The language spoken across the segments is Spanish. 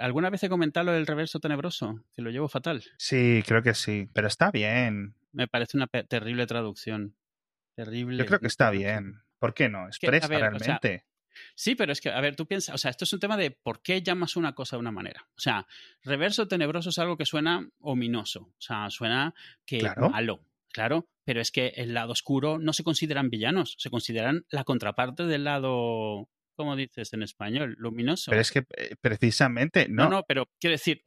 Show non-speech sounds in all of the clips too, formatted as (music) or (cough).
¿Alguna vez he comentado lo del reverso tenebroso? Que lo llevo fatal. Sí, creo que sí, pero está bien. Me parece una terrible traducción. Terrible. Yo creo que está bien. ¿Por qué no? Expresa ver, o sea, realmente. Sí, pero es que, a ver, tú piensas, o sea, esto es un tema de por qué llamas una cosa de una manera. O sea, reverso tenebroso es algo que suena ominoso, o sea, suena que Claro. malo, claro, pero es que el lado oscuro no se consideran villanos, se consideran la contraparte del lado, ¿cómo dices en español? Luminoso. Pero es que eh, precisamente no, no. no, pero quiero decir,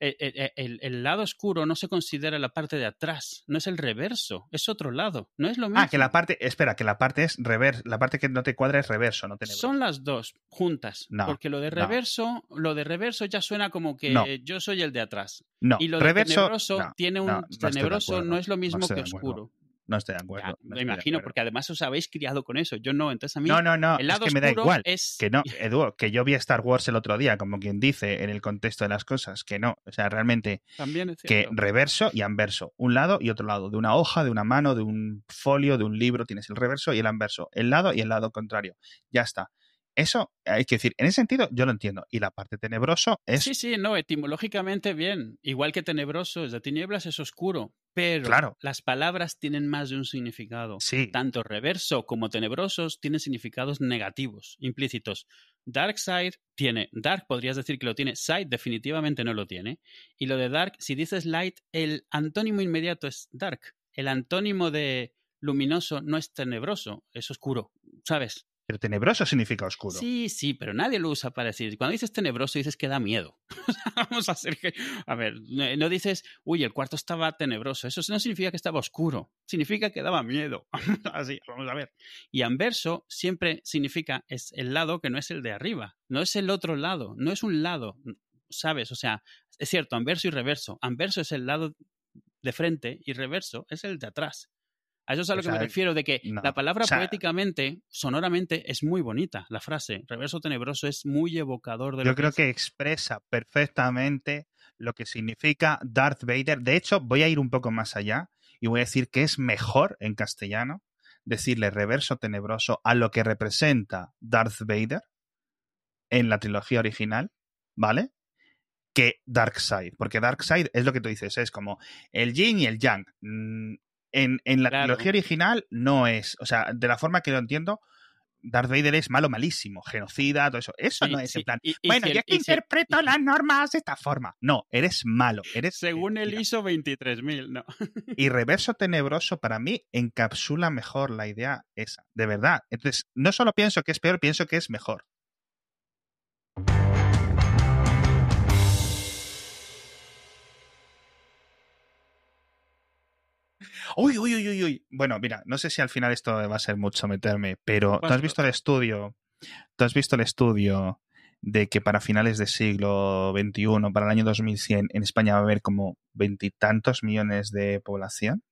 eh, eh, el, el lado oscuro no se considera la parte de atrás, no es el reverso, es otro lado, no es lo mismo. Ah, que la parte, espera, que la parte es reverso, la parte que no te cuadra es reverso, no tenebroso. Son las dos juntas, No, porque lo de no. reverso, lo de reverso ya suena como que No. yo soy el de atrás. No, y lo de reverso, tenebroso no, tiene un tenebroso acuerdo, no es lo mismo que oscuro. No estoy de acuerdo. Ya, no me imagino, acuerdo. porque además os habéis criado con eso. Yo no, entonces a mí No, no, no, el es lado que me da igual. es Que no, Edu, que yo vi Star Wars el otro día, como quien dice, en el contexto de las cosas, que no. O sea, realmente, también es que reverso y anverso. Un lado y otro lado. De una hoja, de una mano, de un folio, de un libro, tienes el reverso y el anverso. El lado y el lado contrario. Ya está. Eso hay que decir, en ese sentido yo lo entiendo. Y la parte tenebroso es. Sí, sí, no, etimológicamente bien. Igual que tenebroso es de tinieblas, es oscuro. Pero Claro. las palabras tienen más de un significado. Sí, Tanto reverso como tenebrosos tienen significados negativos, implícitos. Dark side tiene, dark podrías decir que lo tiene, side definitivamente no lo tiene. Y lo de dark, si dices light, el antónimo inmediato es dark. El antónimo de luminoso no es tenebroso, es oscuro, ¿sabes? Pero tenebroso significa oscuro. Sí, sí, pero nadie lo usa para decir. Cuando dices tenebroso, dices que da miedo. (laughs) Vamos a hacer que. A ver, no no dices, uy, el cuarto estaba tenebroso. Eso no significa que estaba oscuro. Significa que daba miedo. (laughs) Así, vamos a ver. Y anverso siempre significa es el lado que no es el de arriba. No es el otro lado. No es un lado. ¿Sabes? O sea, es cierto, anverso y reverso. Anverso es el lado de frente y reverso es el de atrás. A eso es a lo O que me refiero, de que no. la palabra O sea- poéticamente, sonoramente, es muy bonita. La frase, reverso tenebroso, es muy evocador de lo Yo creo es. que expresa perfectamente lo que significa Darth Vader. De hecho, voy a ir un poco más allá y voy a decir que es mejor en castellano decirle reverso tenebroso a lo que representa Darth Vader en la trilogía original, ¿vale? Que Darkseid, porque Darkseid es lo que tú dices, es como el yin y el yang. En, en la Claro. trilogía original no es, o sea, de la forma que lo entiendo, Darth Vader es malo, malísimo, genocida, todo eso. Eso Sí, no es sí, en plan, y- y bueno, si el- yo que y si- interpreto las normas de esta forma. No, eres malo, eres... Según el mentira. ISO 23000, no. (laughs) Y reverso tenebroso para mí encapsula mejor la idea esa, de verdad. Entonces, no solo pienso que es peor, pienso que es mejor. Uy, uy, uy, uy, uy. Bueno, mira, no sé si al final esto va a ser mucho meterme, pero ¿tú has visto el estudio? ¿Tú has visto el estudio de que para finales del siglo XXI, para el año 2100, en España va a haber como veintitantos millones de población?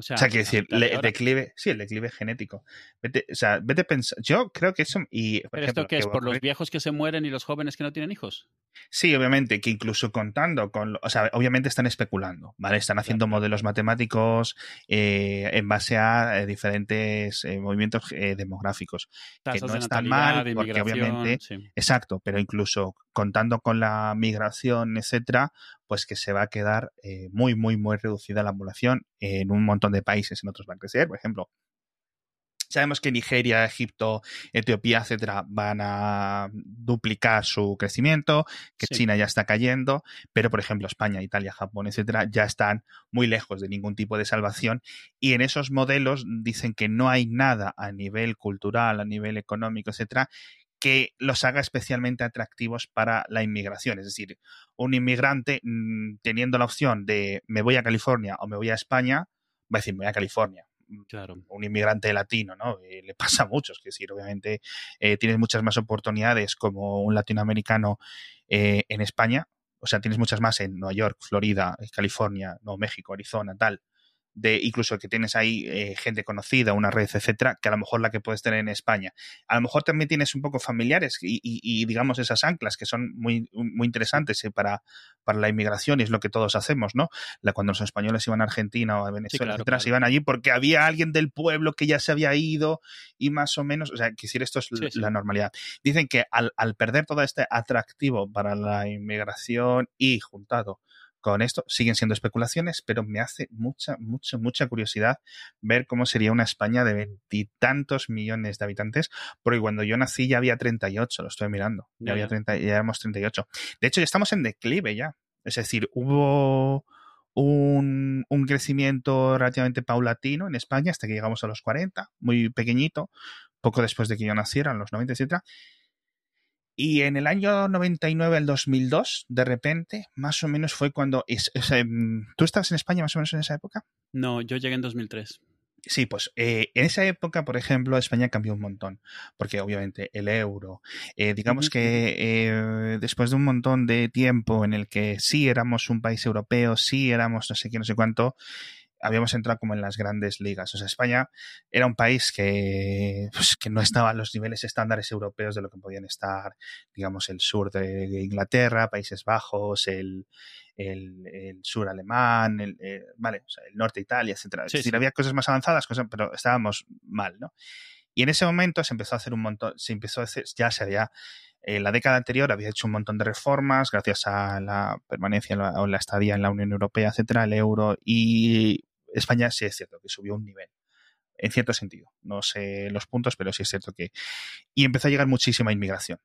O sea, O sea, quiero decir, le- declive, sí, el declive genético. Vete, o sea, vete pensar, yo creo que eso, y por ¿Pero ejemplo, esto qué es? que ¿Por los viejos que se mueren y los jóvenes que no tienen hijos? Sí, obviamente, que incluso contando con, o sea, obviamente están especulando, ¿vale? Están haciendo Claro. modelos matemáticos eh, en base a eh, diferentes eh, movimientos demográficos. Tasas no de están mal, porque obviamente- sí. Exacto, pero incluso contando con la migración, etcétera, pues que se va a quedar eh, muy, muy, muy reducida la población en un montón de países, en otros van a crecer. Por ejemplo, sabemos que Nigeria, Egipto, Etiopía, etcétera, van a duplicar su crecimiento, que Sí. China ya está cayendo, pero por ejemplo España, Italia, Japón, etcétera, ya están muy lejos de ningún tipo de salvación y en esos modelos dicen que no hay nada a nivel cultural, a nivel económico, etcétera, que los haga especialmente atractivos para la inmigración. Es decir, un inmigrante mm, teniendo la opción de me voy a California o me voy a España, va a decir me voy a California. Claro. Un inmigrante latino, ¿no? Eh, le pasa a muchos, que decir, obviamente eh, tienes muchas más oportunidades como un latinoamericano eh, en España. O sea, tienes muchas más en Nueva York, Florida, California, Nuevo México, Arizona, tal, de incluso que tienes ahí eh, gente conocida, una red, etcétera, que a lo mejor la que puedes tener en España. A lo mejor también tienes un poco familiares y, digamos esas anclas que son muy, muy interesantes eh, para, para la inmigración y es lo que todos hacemos, ¿no? La, cuando los españoles iban a Argentina o a Venezuela, etcétera, iban allí porque había alguien del pueblo que ya se había ido y más o menos, o sea, que decir, esto es la normalidad. Dicen que al, al perder todo este atractivo para la inmigración y juntado con esto. Siguen siendo especulaciones, pero me hace mucha, mucha, mucha curiosidad ver cómo sería una España de veintitantos millones de habitantes, porque cuando yo nací ya había 38, lo estoy mirando. Ya, había 30, ya éramos 38. De hecho, ya estamos en declive ya. Es decir, hubo un, un, crecimiento relativamente paulatino en España hasta que llegamos a los 40, muy pequeñito, poco después de que yo naciera, en los 90, etcétera. Y en el año 99 al 2002, de repente, más o menos fue cuando... Mm, ¿Tú estabas en España más o menos en esa época? No, yo llegué en 2003. Sí, pues eh, en esa época, por ejemplo, España cambió un montón, porque obviamente el euro, eh, digamos que eh, después de un montón de tiempo en el que sí éramos un país europeo, sí éramos no sé qué, no sé cuánto, habíamos entrado como en las grandes ligas. O sea, España era un país que, pues, que no estaba a los niveles estándares europeos de lo que podían estar, digamos, el sur de Inglaterra, Países Bajos, el, el, sur alemán, el, eh, vale, o sea, el norte de Italia, etcétera. es decir, había cosas más avanzadas, cosas, pero estábamos mal, ¿no? Y en ese momento se empezó a hacer un montón, se empezó a hacer, ya se había en la década anterior había hecho un montón de reformas gracias a la permanencia o la estadía en la Unión Europea, etcétera, el euro y España sí es cierto que subió un nivel, en cierto sentido. No sé los puntos, pero sí es cierto que... Y empezó a llegar muchísima inmigración.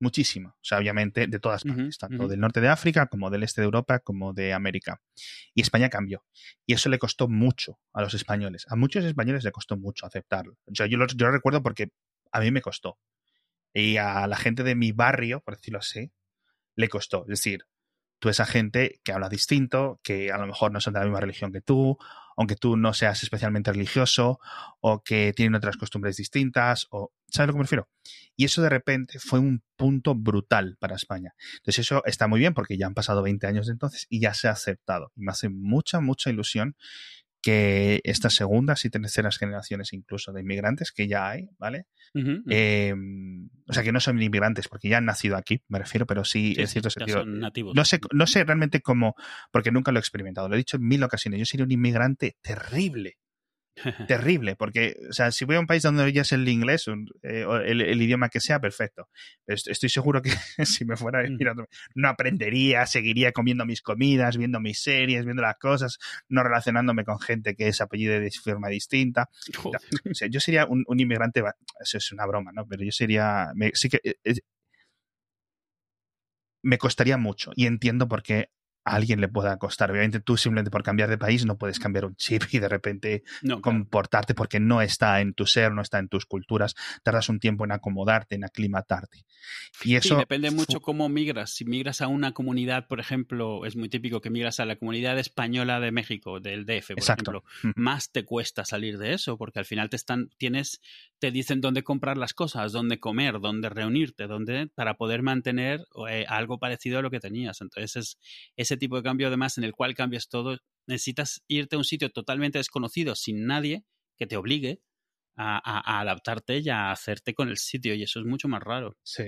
Muchísima. O sea, obviamente de todas partes, tanto del norte de África como del este de Europa como de América. Y España cambió. Y eso le costó mucho a los españoles. A muchos españoles le costó mucho aceptarlo. yo, lo, yo lo recuerdo porque a mí me costó. Y a la gente de mi barrio, por decirlo así, le costó. Es decir, tú esa gente que habla distinto, que a lo mejor no son de la misma religión que tú, aunque tú no seas especialmente religioso, o que tienen otras costumbres distintas, o ¿sabes lo que me refiero? Y eso de repente fue un punto brutal para España. Entonces eso está muy bien porque ya han pasado 20 años de entonces y ya se ha aceptado. Y me hace mucha, mucha ilusión que estas segundas y terceras generaciones incluso de inmigrantes que ya hay, ¿vale? Em, o sea, que no son inmigrantes porque ya han nacido aquí, me refiero, pero sí, en cierto sentido. Son nativos. No sé, no sé realmente cómo, porque nunca lo he experimentado, lo he dicho en mil ocasiones, yo sería un inmigrante terrible, (laughs) terrible, porque, o sea, si voy a un país donde ya es el inglés, eh, el, idioma que sea, perfecto. estoy seguro que (laughs) si me fuera a vivir mm. no aprendería, seguiría comiendo mis comidas, viendo mis series, viendo las cosas, no relacionándome con gente que es apellido de forma distinta. (laughs) O sea, yo sería un, inmigrante, eso es una broma, ¿no? Pero yo sería, sí que eh, me costaría mucho y entiendo por qué a alguien le pueda costar. Obviamente tú simplemente por cambiar de país no puedes cambiar un chip y de repente comportarte porque no está en tu ser, no está en tus culturas. Tardas un tiempo en acomodarte, en aclimatarte. Y eso... depende mucho cómo migras. Si migras a una comunidad, por ejemplo, es muy típico que migras a la comunidad española de México, del DF, por ejemplo, más te cuesta salir de eso porque al final te están, tienes, te dicen dónde comprar las cosas, dónde comer, dónde reunirte, dónde, para poder mantener eh, algo parecido a lo que tenías. Entonces es tipo de cambio además en el cual cambias todo, necesitas irte a un sitio totalmente desconocido sin nadie que te obligue a, adaptarte y a hacerte con el sitio y eso es mucho más raro. Sí.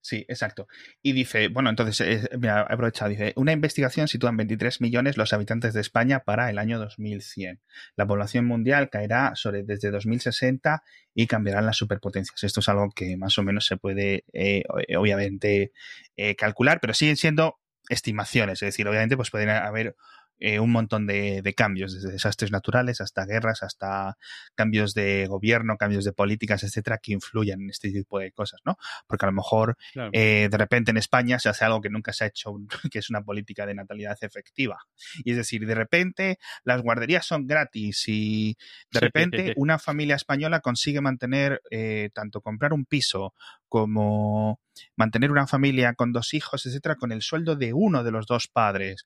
Sí, exacto. Y dice, bueno, entonces, me ha aprovechado, dice, una investigación sitúa en 23 millones los habitantes de España para el año 2100. La población mundial caerá sobre desde 2060 y cambiarán las superpotencias. Esto es algo que más o menos se puede, eh, obviamente, eh, calcular, pero siguen siendo estimaciones, es decir, obviamente pues pueden haber eh, un montón de, cambios, desde desastres naturales hasta guerras, hasta cambios de gobierno, cambios de políticas, etcétera, que influyen en este tipo de cosas, ¿no? Porque a lo mejor eh, de repente en España se hace algo que nunca se ha hecho, (laughs) que es una política de natalidad efectiva. Y es decir, de repente las guarderías son gratis y de repente (laughs) una familia española consigue mantener, eh, tanto comprar un piso como mantener una familia con dos hijos, etcétera, con el sueldo de uno de los dos padres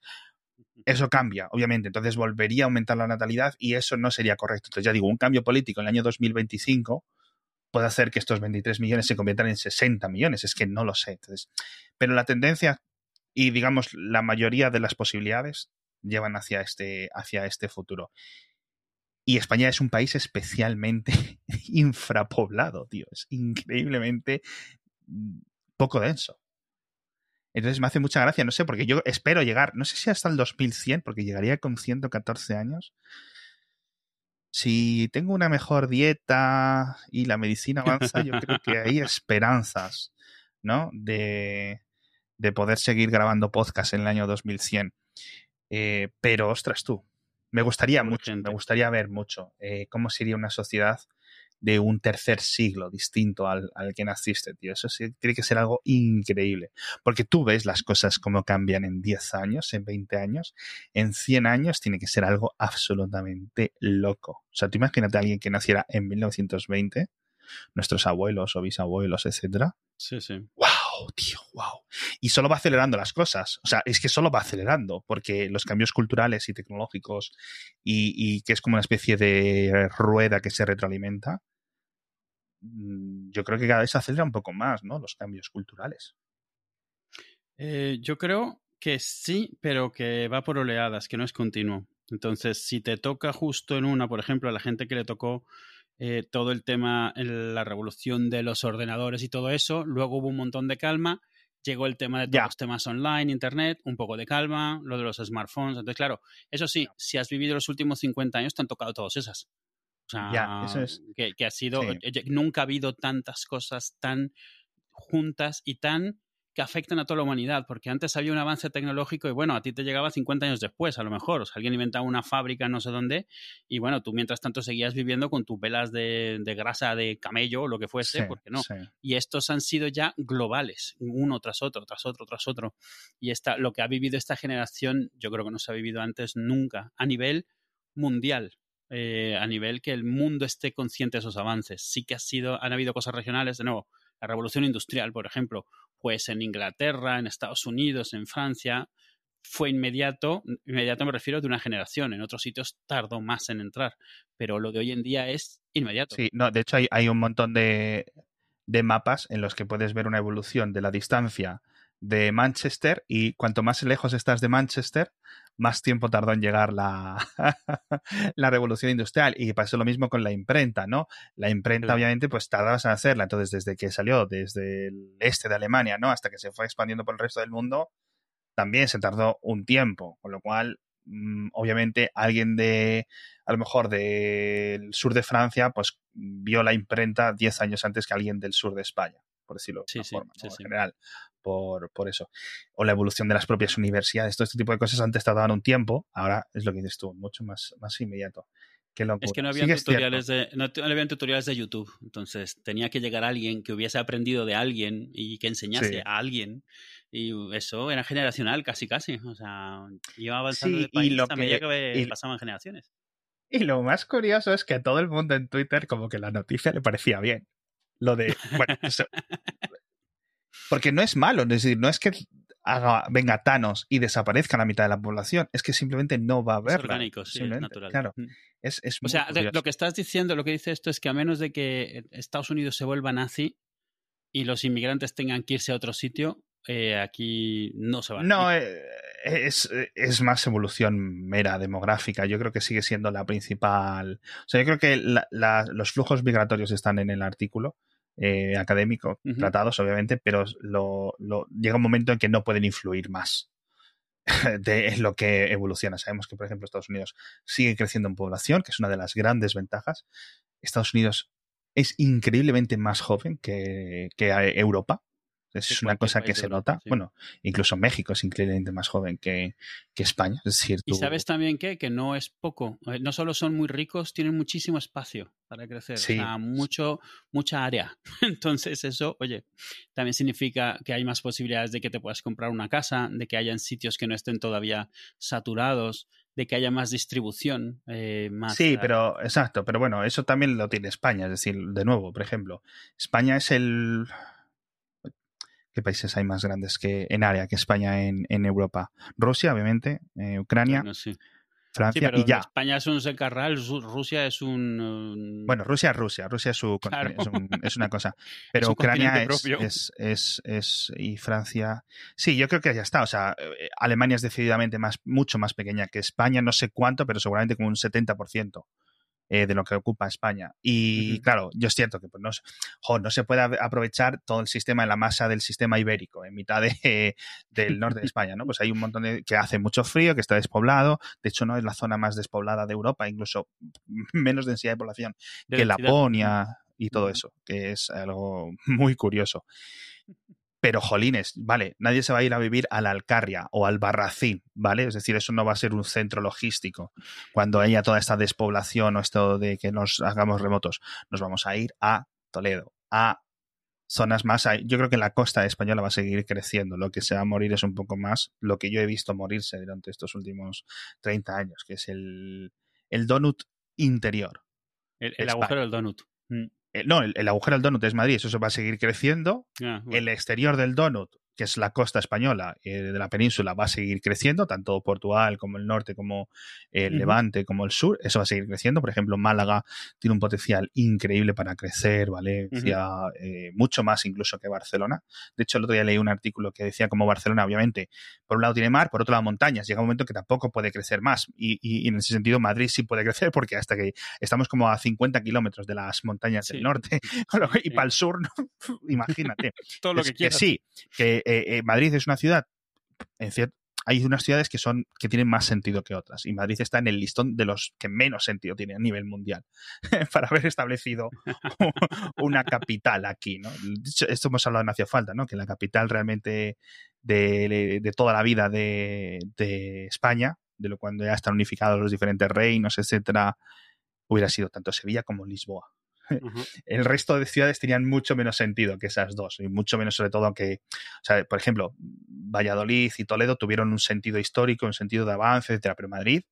eso cambia, obviamente. Entonces volvería a aumentar la natalidad y eso no sería correcto. Entonces ya digo, un cambio político en el año 2025 puede hacer que estos 23 millones se conviertan en 60 millones. Es que no lo sé. Entonces, pero la tendencia y digamos la mayoría de las posibilidades llevan hacia este, hacia este futuro. Y España es un país especialmente (laughs) infrapoblado, tío. Es increíblemente mm, poco denso. Entonces me hace mucha gracia, no sé, porque yo espero llegar, no sé si hasta el 2100, porque llegaría con 114 años. Si tengo una mejor dieta y la medicina avanza, yo creo que hay esperanzas, ¿no? De, de poder seguir grabando podcast en el año 2100. Eh, pero, ostras, tú, me gustaría mucho, me gustaría ver mucho eh, cómo sería una sociedad de un tercer siglo distinto al, al, que naciste, tío. Eso sí, tiene que ser algo increíble. Porque tú ves las cosas como cambian en 10 años, en 20 años, en 100 años tiene que ser algo absolutamente loco. O sea, tú imagínate a alguien que naciera en 1920, nuestros abuelos o bisabuelos, etcétera. Sí, sí. ¡Wow, tío! ¡Wow! Y solo va acelerando las cosas. O sea, es que solo va acelerando, porque los cambios culturales y tecnológicos, y, y que es como una especie de rueda que se retroalimenta, yo creo que cada vez se acelera un poco más, ¿no? Los cambios culturales. Eh, yo creo que sí, pero que va por oleadas, que no es continuo. Entonces, si te toca justo en una, por ejemplo, a la gente que le tocó eh, todo el tema, la revolución de los ordenadores y todo eso. Luego hubo un montón de calma. Llegó el tema de todos los temas online, internet, un poco de calma, lo de los smartphones. Entonces, claro, eso sí, si has vivido los últimos 50 años, te han tocado todas esas. O sea, ya, eso es. que, que, ha sido. Sí. Nunca ha habido tantas cosas tan juntas y tan que afectan a toda la humanidad, porque antes había un avance tecnológico y bueno, a ti te llegaba 50 años después, a lo mejor, o sea, alguien inventaba una fábrica no sé dónde y bueno, tú mientras tanto seguías viviendo con tus velas de, de grasa de camello o lo que fuese, sí, porque no. Sí. Y estos han sido ya globales, uno tras otro, tras otro, tras otro. Y esta, lo que ha vivido esta generación, yo creo que no se ha vivido antes nunca, a nivel mundial. Eh, a nivel que el mundo esté consciente de esos avances. Sí que ha sido, han habido cosas regionales, de nuevo, la revolución industrial, por ejemplo, pues en Inglaterra, en Estados Unidos, en Francia, fue inmediato, inmediato me refiero de una generación, en otros sitios tardó más en entrar, pero lo de hoy en día es inmediato. Sí, no, de hecho hay, hay un montón de, de, mapas en los que puedes ver una evolución de la distancia de Manchester y cuanto más lejos estás de Manchester, más tiempo tardó en llegar la, (laughs) la revolución industrial. Y pasó lo mismo con la imprenta, ¿no? La imprenta, claro. obviamente, pues tardabas en hacerla. Entonces, desde que salió desde el este de Alemania, ¿no? Hasta que se fue expandiendo por el resto del mundo, también se tardó un tiempo. Con lo cual, mmm, obviamente, alguien de, a lo mejor del sur de Francia, pues vio la imprenta 10 años antes que alguien del sur de España por decirlo de sí, una sí, forma, sí. en general, por, por, eso. O la evolución de las propias universidades, todo este tipo de cosas antes tardaban un tiempo, ahora es lo que dices tú, mucho más, más inmediato. Qué. Es que no había, tutoriales de, no, no había tutoriales de YouTube, entonces tenía que llegar alguien que hubiese aprendido de alguien y que enseñase sí. a alguien. Y eso era generacional, casi, casi. O sea, iba avanzando sí, de país y lo a medida que, que y, pasaban generaciones. Y lo más curioso es que a todo el mundo en Twitter como que la noticia le parecía bien. Lo de, bueno, eso, (laughs) porque no es malo, es decir, no es que haga, venga Thanos y desaparezca la mitad de la población, es que simplemente no va a haberla. Es orgánico, sí, es natural. Claro, es, es o sea, lo que estás diciendo, lo que dice esto es que a menos de que Estados Unidos se vuelva nazi y los inmigrantes tengan que irse a otro sitio, eh, aquí no se va. No, eh, es, es, más evolución mera demográfica. Yo creo que sigue siendo la principal. O sea, yo creo que la, la, los flujos migratorios están en el artículo eh, académico, uh -huh. tratados, obviamente, pero lo, lo, llega un momento en que no pueden influir más (laughs) de lo que evoluciona. Sabemos que, por ejemplo, Estados Unidos sigue creciendo en población, que es una de las grandes ventajas. Estados Unidos es increíblemente más joven que, que Europa. Es sí, una cosa que se nota. Sí. Bueno, incluso México es increíblemente más joven que, que España. Es decir, tú... Y sabes también que, que no es poco. Eh, No solo son muy ricos, tienen muchísimo espacio para crecer. Sí. Mucho, mucha área. (laughs) Entonces, eso, oye, también significa que hay más posibilidades de que te puedas comprar una casa, de que hayan sitios que no estén todavía saturados, de que haya más distribución. Eh, más, sí, pero exacto. Pero bueno, eso también lo tiene España. Es decir, de nuevo, por ejemplo, España es el ¿Qué países hay más grandes que en área que España en, en Europa? Rusia, obviamente, eh, Ucrania. Bueno, sí. Francia Sí, pero y ya. España es un secarral, Ru- Rusia es un... um, Bueno, Rusia es Rusia, Rusia es, su, (laughs) Claro. es, un- es una cosa. (laughs) Pero Ucrania es, es- y Francia. Sí, yo creo que ya está. O sea, eh, Alemania es decididamente más, mucho más pequeña que España, no sé cuánto, pero seguramente como un 70% eh, de lo que ocupa España. Y claro, yo es cierto que pues, no, jo, no se puede aprovechar todo el sistema, la masa del sistema ibérico en mitad de, del norte de España, ¿no? Pues hay un montón de que hace mucho frío, que está despoblado. De hecho, no es la zona más despoblada de Europa, incluso (laughs) menos densidad de población de que. Laponia y todo eso, que es algo muy curioso. Pero, jolines, vale, nadie se va a ir a vivir a la Alcarria o al Barracín, ¿vale? Es decir, eso no va a ser un centro logístico. Cuando haya toda esta despoblación o esto de que nos hagamos remotos, nos vamos a ir a Toledo, a zonas más. Yo creo que la costa española va a seguir creciendo. Lo que se va a morir es un poco más lo que yo he visto morirse durante estos últimos 30 años, que es el, el donut interior. El, agujero del donut. Mm. Eh, no, el, el agujero del donut es Madrid, eso se va a seguir creciendo. Ah, bueno. El exterior del donut, que es la costa española eh, de la península, va a seguir creciendo, tanto Portugal como el norte, como el Ujú. levante, como el sur, eso va a seguir creciendo. Por ejemplo, Málaga tiene un potencial increíble para crecer, Valencia, eh, mucho más incluso que Barcelona. De hecho, el otro día leí un artículo que decía como Barcelona, obviamente, por un lado tiene mar, por otro lado montañas. Llega un momento que tampoco puede crecer más. Y, y- y en ese sentido, Madrid sí puede crecer porque hasta que estamos como a 50 kilómetros de las montañas Sí. del norte (laughs) que- y Sí. para el sur, ¿no? (laughs) imagínate. Todo lo Es que quieras. sí, que eh, eh, Madrid es una ciudad, en cier- hay unas ciudades que son que tienen más sentido que otras y Madrid está en el listón de los que menos sentido tienen a nivel mundial (laughs) para haber establecido (laughs) una capital aquí, ¿no? Esto hemos hablado en Hacia Falta, ¿no? Que la capital realmente de, de toda la vida de, de España, de lo cuando ya están unificados los diferentes reinos, etcétera, hubiera sido tanto Sevilla como Lisboa (laughs) El resto de ciudades tenían mucho menos sentido que esas dos, y mucho menos sobre todo que, o sea, por ejemplo, Valladolid y Toledo tuvieron un sentido histórico, un sentido de avance, etcétera, pero Madrid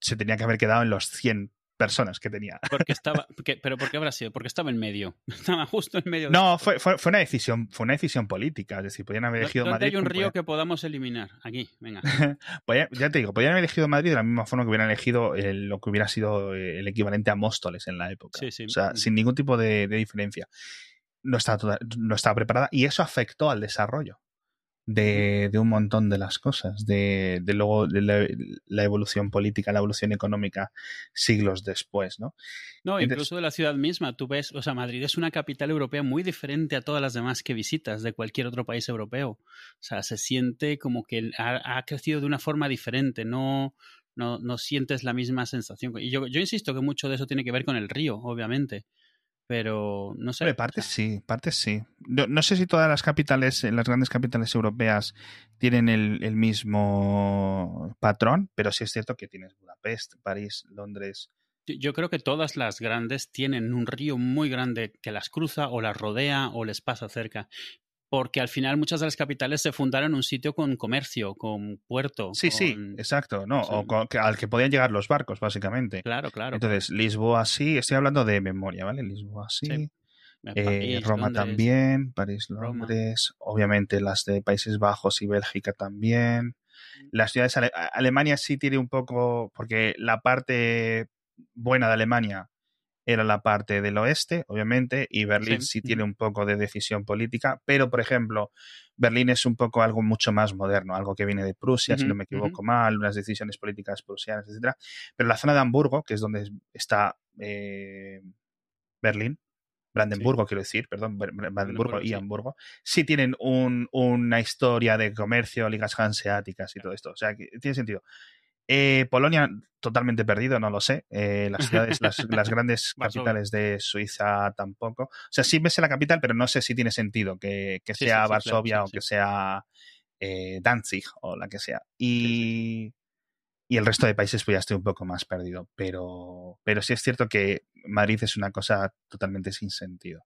se tenía que haber quedado en los 100 personas que tenía. (laughs) Porque estaba, porque- pero ¿por qué habrá sido? Porque estaba en medio. (laughs) Estaba justo en medio. de- No, fue, fue, fue una decisión, fue una decisión política, es decir, podían haber elegido ¿Dónde Madrid. hay un río podían- que podamos eliminar? Aquí, venga. (laughs) podían- ya te digo, podían haber elegido Madrid de la misma forma que hubieran elegido el- lo que hubiera sido eh, el equivalente a Móstoles en la época. Sí, sí. O sea, Mm. sin ningún tipo de, de diferencia. No estaba, toda- no estaba preparada y eso afectó al desarrollo de, de un montón de las cosas, de, de luego de la, la evolución política, la evolución económica siglos después, ¿no? No, Entonces- incluso de la ciudad misma. Tú ves, o sea, Madrid es una capital europea muy diferente a todas las demás que visitas de cualquier otro país europeo. O sea, se siente como que ha, ha crecido de una forma diferente. No, no, no sientes la misma sensación. Y yo, yo insisto que mucho de eso tiene que ver con el río, obviamente. Pero no sé. Hombre, o partes sea, sí, partes sí. No, no sé si todas las capitales, las grandes capitales europeas tienen el, el mismo patrón, pero sí es cierto que tienes Budapest, París, Londres. Yo- Yo creo que todas las grandes tienen un río muy grande que las cruza o las rodea o les pasa cerca. Porque al final muchas de las capitales se fundaron en un sitio con comercio, con puerto. Sí, sí, exacto, ¿no? sí. O con- que- al que podían llegar los barcos, básicamente. Claro, claro. Entonces, Lisboa sí, estoy hablando de memoria, ¿vale? Lisboa sí. Sí. Eh, París, Roma Londres. también, París, Roma. Londres, obviamente las de Países Bajos y Bélgica también. Mm. Las ciudades ale- Alemania sí tiene un poco, porque la parte buena de Alemania era la parte del oeste, obviamente, y Berlín Sí. sí, tiene un poco de decisión política, pero por ejemplo, Berlín es un poco algo mucho más moderno, algo que viene de Prusia, si no me equivoco mal, unas decisiones políticas prusianas, etcétera. Pero la zona de Hamburgo, que es donde está eh, Berlín, Brandenburgo, quiero decir, perdón, Brandenburgo Brandenburgo, y sí. Hamburgo, sí tienen un- una historia de comercio, ligas hanseáticas y todo esto. O sea, que tiene sentido. Eh, Polonia, totalmente perdido, no lo sé. Eh, las (laughs) ciudades, las, las grandes capitales de Suiza tampoco. O sea, sí me sé la capital, pero no sé si tiene sentido que, que Sí, sea sí, sí, claro, Varsovia o que sea eh, Danzig o la que sea. Y, y el resto de países pues ya estoy un poco más perdido. Pero, pero sí es cierto que Madrid es una cosa totalmente sin sentido.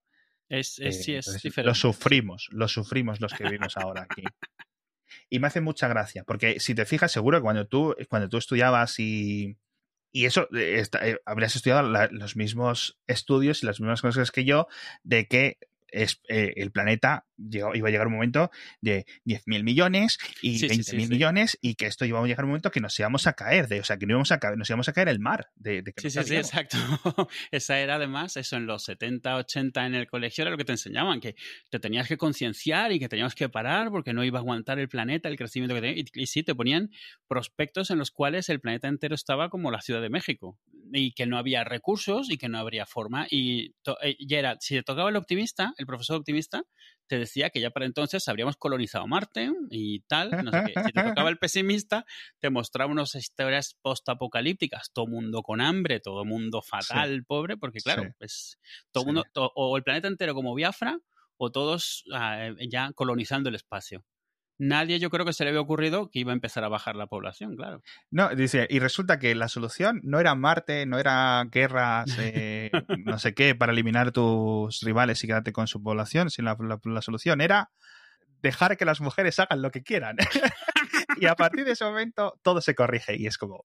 Es, es- sí, es entonces, diferente. Lo sufrimos, lo sufrimos los que vivimos ahora aquí. (laughs) Y me hace mucha gracia, porque si te fijas, seguro que cuando tú, cuando tú estudiabas y, y eso, eh, eh, habrías estudiado los mismos estudios y las mismas cosas que yo, de que es, eh, el planeta llegó, iba a llegar un momento de 10.000 millones y Sí, sí, 20.000 sí, sí. millones y que esto iba a llegar un momento que nos íbamos a caer, de, o sea, que no íbamos a caer, nos íbamos a caer el mar. De, de que Sí, sí, sí, exacto. (laughs) Esa era además, eso en los 70, 80 en el colegio era lo que te enseñaban, que te tenías que concienciar y que teníamos que parar porque no iba a aguantar el planeta, el crecimiento que tenía. Y, y sí, te ponían prospectos en los cuales el planeta entero estaba como la Ciudad de México y que no había recursos y que no habría forma. Y, eh, y era, si te tocaba el optimista, el profesor optimista, te decía que ya para entonces habríamos colonizado Marte y tal, no sé qué. Si te tocaba (laughs) el pesimista, te mostraba unas historias post-apocalípticas, todo mundo con hambre, todo mundo fatal, pobre, porque claro, Sí. es todo Sí. mundo, to- o el planeta entero como Biafra, o todos ah, ya colonizando el espacio. Nadie yo creo que se le había ocurrido que iba a empezar a bajar la población, claro. No, dice, y resulta que la solución no era Marte, no era guerras, eh, no sé qué, para eliminar tus rivales y quedarte con su población, sino la, la- la solución era dejar que las mujeres hagan lo que quieran. (laughs) y a partir de ese momento todo se corrige y es como,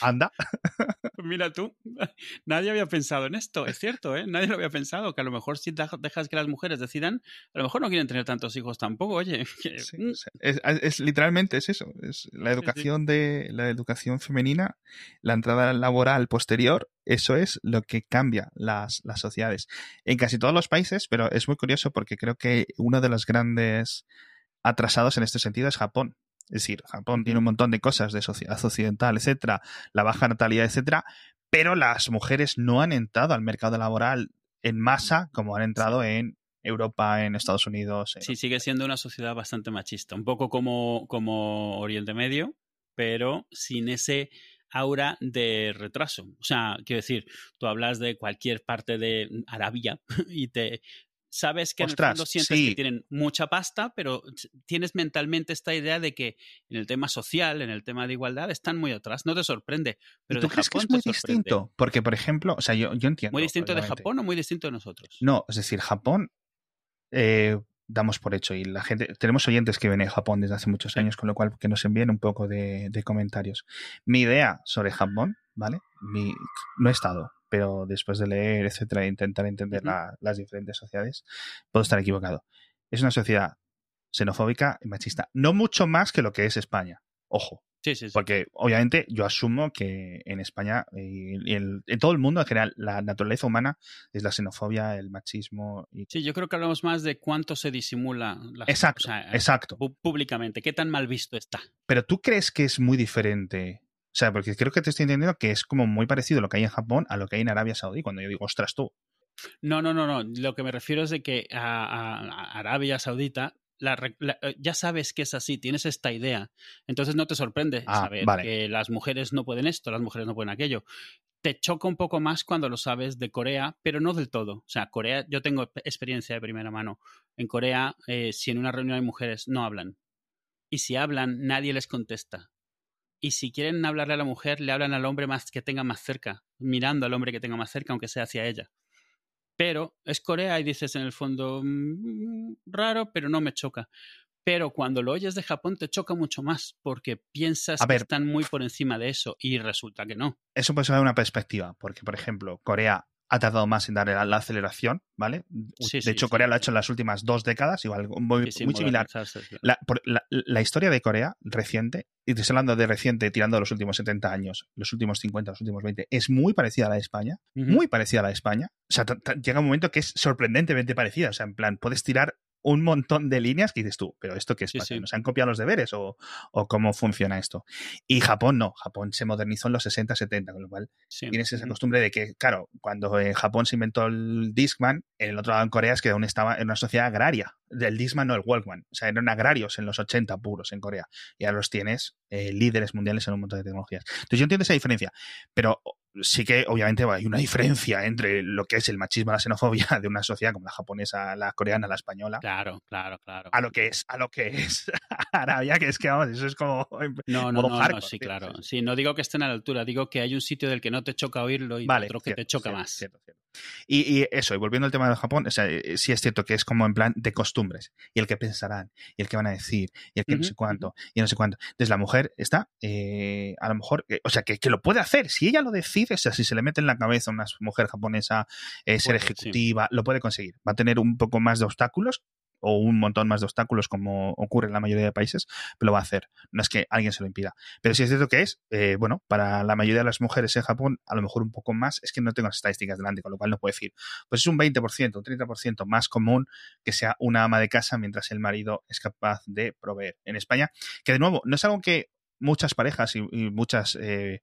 anda, (laughs) Mira tú, (laughs) nadie había pensado en esto, es cierto, ¿eh? Nadie lo había pensado, que a lo mejor si dej- dejas que las mujeres decidan, a lo mejor no quieren tener tantos hijos tampoco, oye. (laughs) que- Sí, mm, o sea, es, es- literalmente es eso, es la educación de la educación femenina, la entrada laboral posterior, eso es lo que cambia las, las sociedades. En casi todos los países, pero es muy curioso porque creo que uno de los grandes atrasados en este sentido es Japón. Es decir, Japón tiene un montón de cosas de sociedad occidental, etcétera, la baja natalidad, etcétera, pero las mujeres no han entrado al mercado laboral en masa como han entrado en Europa, en Estados Unidos. en Sí, sigue siendo una sociedad bastante machista, un poco como, como Oriente Medio, pero sin ese aura de retraso. O sea, quiero decir, tú hablas de cualquier parte de Arabia (laughs) y te sabes que Ostras, en el fondo sientes sí. que tienen mucha pasta, pero tienes mentalmente esta idea de que en el tema social, en el tema de igualdad, están muy atrás. No te sorprende. Pero ¿Y tú de crees Japón que es muy distinto? Porque, por ejemplo, o sea, yo, yo entiendo. ¿Muy distinto de. Japón o muy distinto de nosotros? No, es decir, Japón eh, damos por hecho y la gente, tenemos oyentes que vienen de Japón desde hace muchos años, con lo cual que nos envíen un poco de, de comentarios. Mi idea sobre Japón, ¿vale? Mi, no he estado, pero después de leer, etcétera, e intentar entender la- las diferentes sociedades, puedo estar equivocado. Es una sociedad xenofóbica y machista, no mucho más que lo que es España. Ojo, Sí, sí, sí. porque obviamente yo asumo que en España y y en, en todo el mundo en general la naturaleza humana es la xenofobia, el machismo y Sí, yo creo que hablamos más de cuánto se disimula la Exacto, o sea, exacto. públicamente, qué tan mal visto está. Pero tú crees que es muy diferente. O sea, porque creo que te estoy entendiendo que es como muy parecido lo que hay en Japón a lo que hay en Arabia Saudí. Cuando yo digo, ostras, tú. No, no, no, no. Lo que me refiero es de que a, a- a Arabia Saudita la re- la- eh, ya sabes que es así, tienes esta idea. Entonces no te sorprende Ah, saber vale. que las mujeres no pueden esto, las mujeres no pueden aquello. Te choca un poco más cuando lo sabes de Corea, pero no del todo. O sea, Corea, yo tengo experiencia de primera mano. En Corea, eh, si en una reunión hay mujeres, no hablan. Y si hablan, nadie les contesta. Y si quieren hablarle a la mujer, le hablan al hombre más que tenga más cerca, mirando al hombre que tenga más cerca, aunque sea hacia ella. Pero es Corea y dices en el fondo, "Mm, raro, pero no me choca. Pero cuando lo oyes de Japón te choca mucho más porque piensas A que están muy por encima de eso y resulta que no. Eso puede ser una perspectiva, porque, por ejemplo, Corea ha tardado más en darle la, la aceleración, ¿vale? Sí, de sí, hecho, sí, Corea lo ha hecho en las últimas dos décadas, igual muy, similar. La, por- la- la historia de Corea reciente, y te estoy hablando de reciente, tirando los últimos 70 años, los últimos 50, los últimos 20, es muy parecida a la de España. Muy parecida a la de España. O sea, llega un momento que es sorprendentemente parecida. O sea, en plan, puedes tirar un montón de líneas que dices tú, pero ¿esto qué es? Sí, sí. ¿Nos han copiado los deberes o, o cómo funciona esto? Y Japón no. Japón se modernizó en los 60, 70, con lo cual Sí. tienes esa costumbre de que, claro, cuando en Japón se inventó el Discman, en el otro lado en Corea es que aún estaba en una sociedad agraria. El Discman no el Walkman. O sea, eran agrarios en los 80 puros en Corea. Y ahora los tienes eh, líderes mundiales en un montón de tecnologías. Entonces yo entiendo esa diferencia. Pero sí que obviamente hay una diferencia entre lo que es el machismo y la xenofobia (laughs) de una sociedad como la japonesa, la coreana, la española, Claro, claro, claro. a lo que es, a lo que es (laughs) Arabia, que es que vamos, eso es como No, no, no, sí, tío, claro. sí, Sí, no digo que estén a la altura, digo que hay un sitio del que no te choca oírlo y Vale, otro que cierto, te choca cierto, más. cierto. Y, y, eso, y volviendo al tema del Japón, o sea, eh, sí es cierto que es como en plan de costumbres, y el que pensarán, y el que van a decir, y el que uh -huh. no sé cuánto, y no sé cuánto. Entonces la mujer está, eh, a lo mejor, eh, o sea, que, que, lo puede hacer, si ella lo decide, o sea, si se le mete en la cabeza a una mujer japonesa ser bueno, ejecutiva, sí. lo puede conseguir. Va a tener un poco más de obstáculos, o un montón más de obstáculos como ocurre en la mayoría de países, pero lo va a hacer. No es que alguien se lo impida. Pero sí es cierto que es, eh, bueno, para la mayoría de las mujeres en Japón, a lo mejor un poco más, es que no tengo las estadísticas delante, con lo cual no puedo decir, pues es un 20%, un 30% más común que sea una ama de casa mientras el marido es capaz de proveer. En España, que de nuevo, no es algo que muchas parejas y, y muchas eh,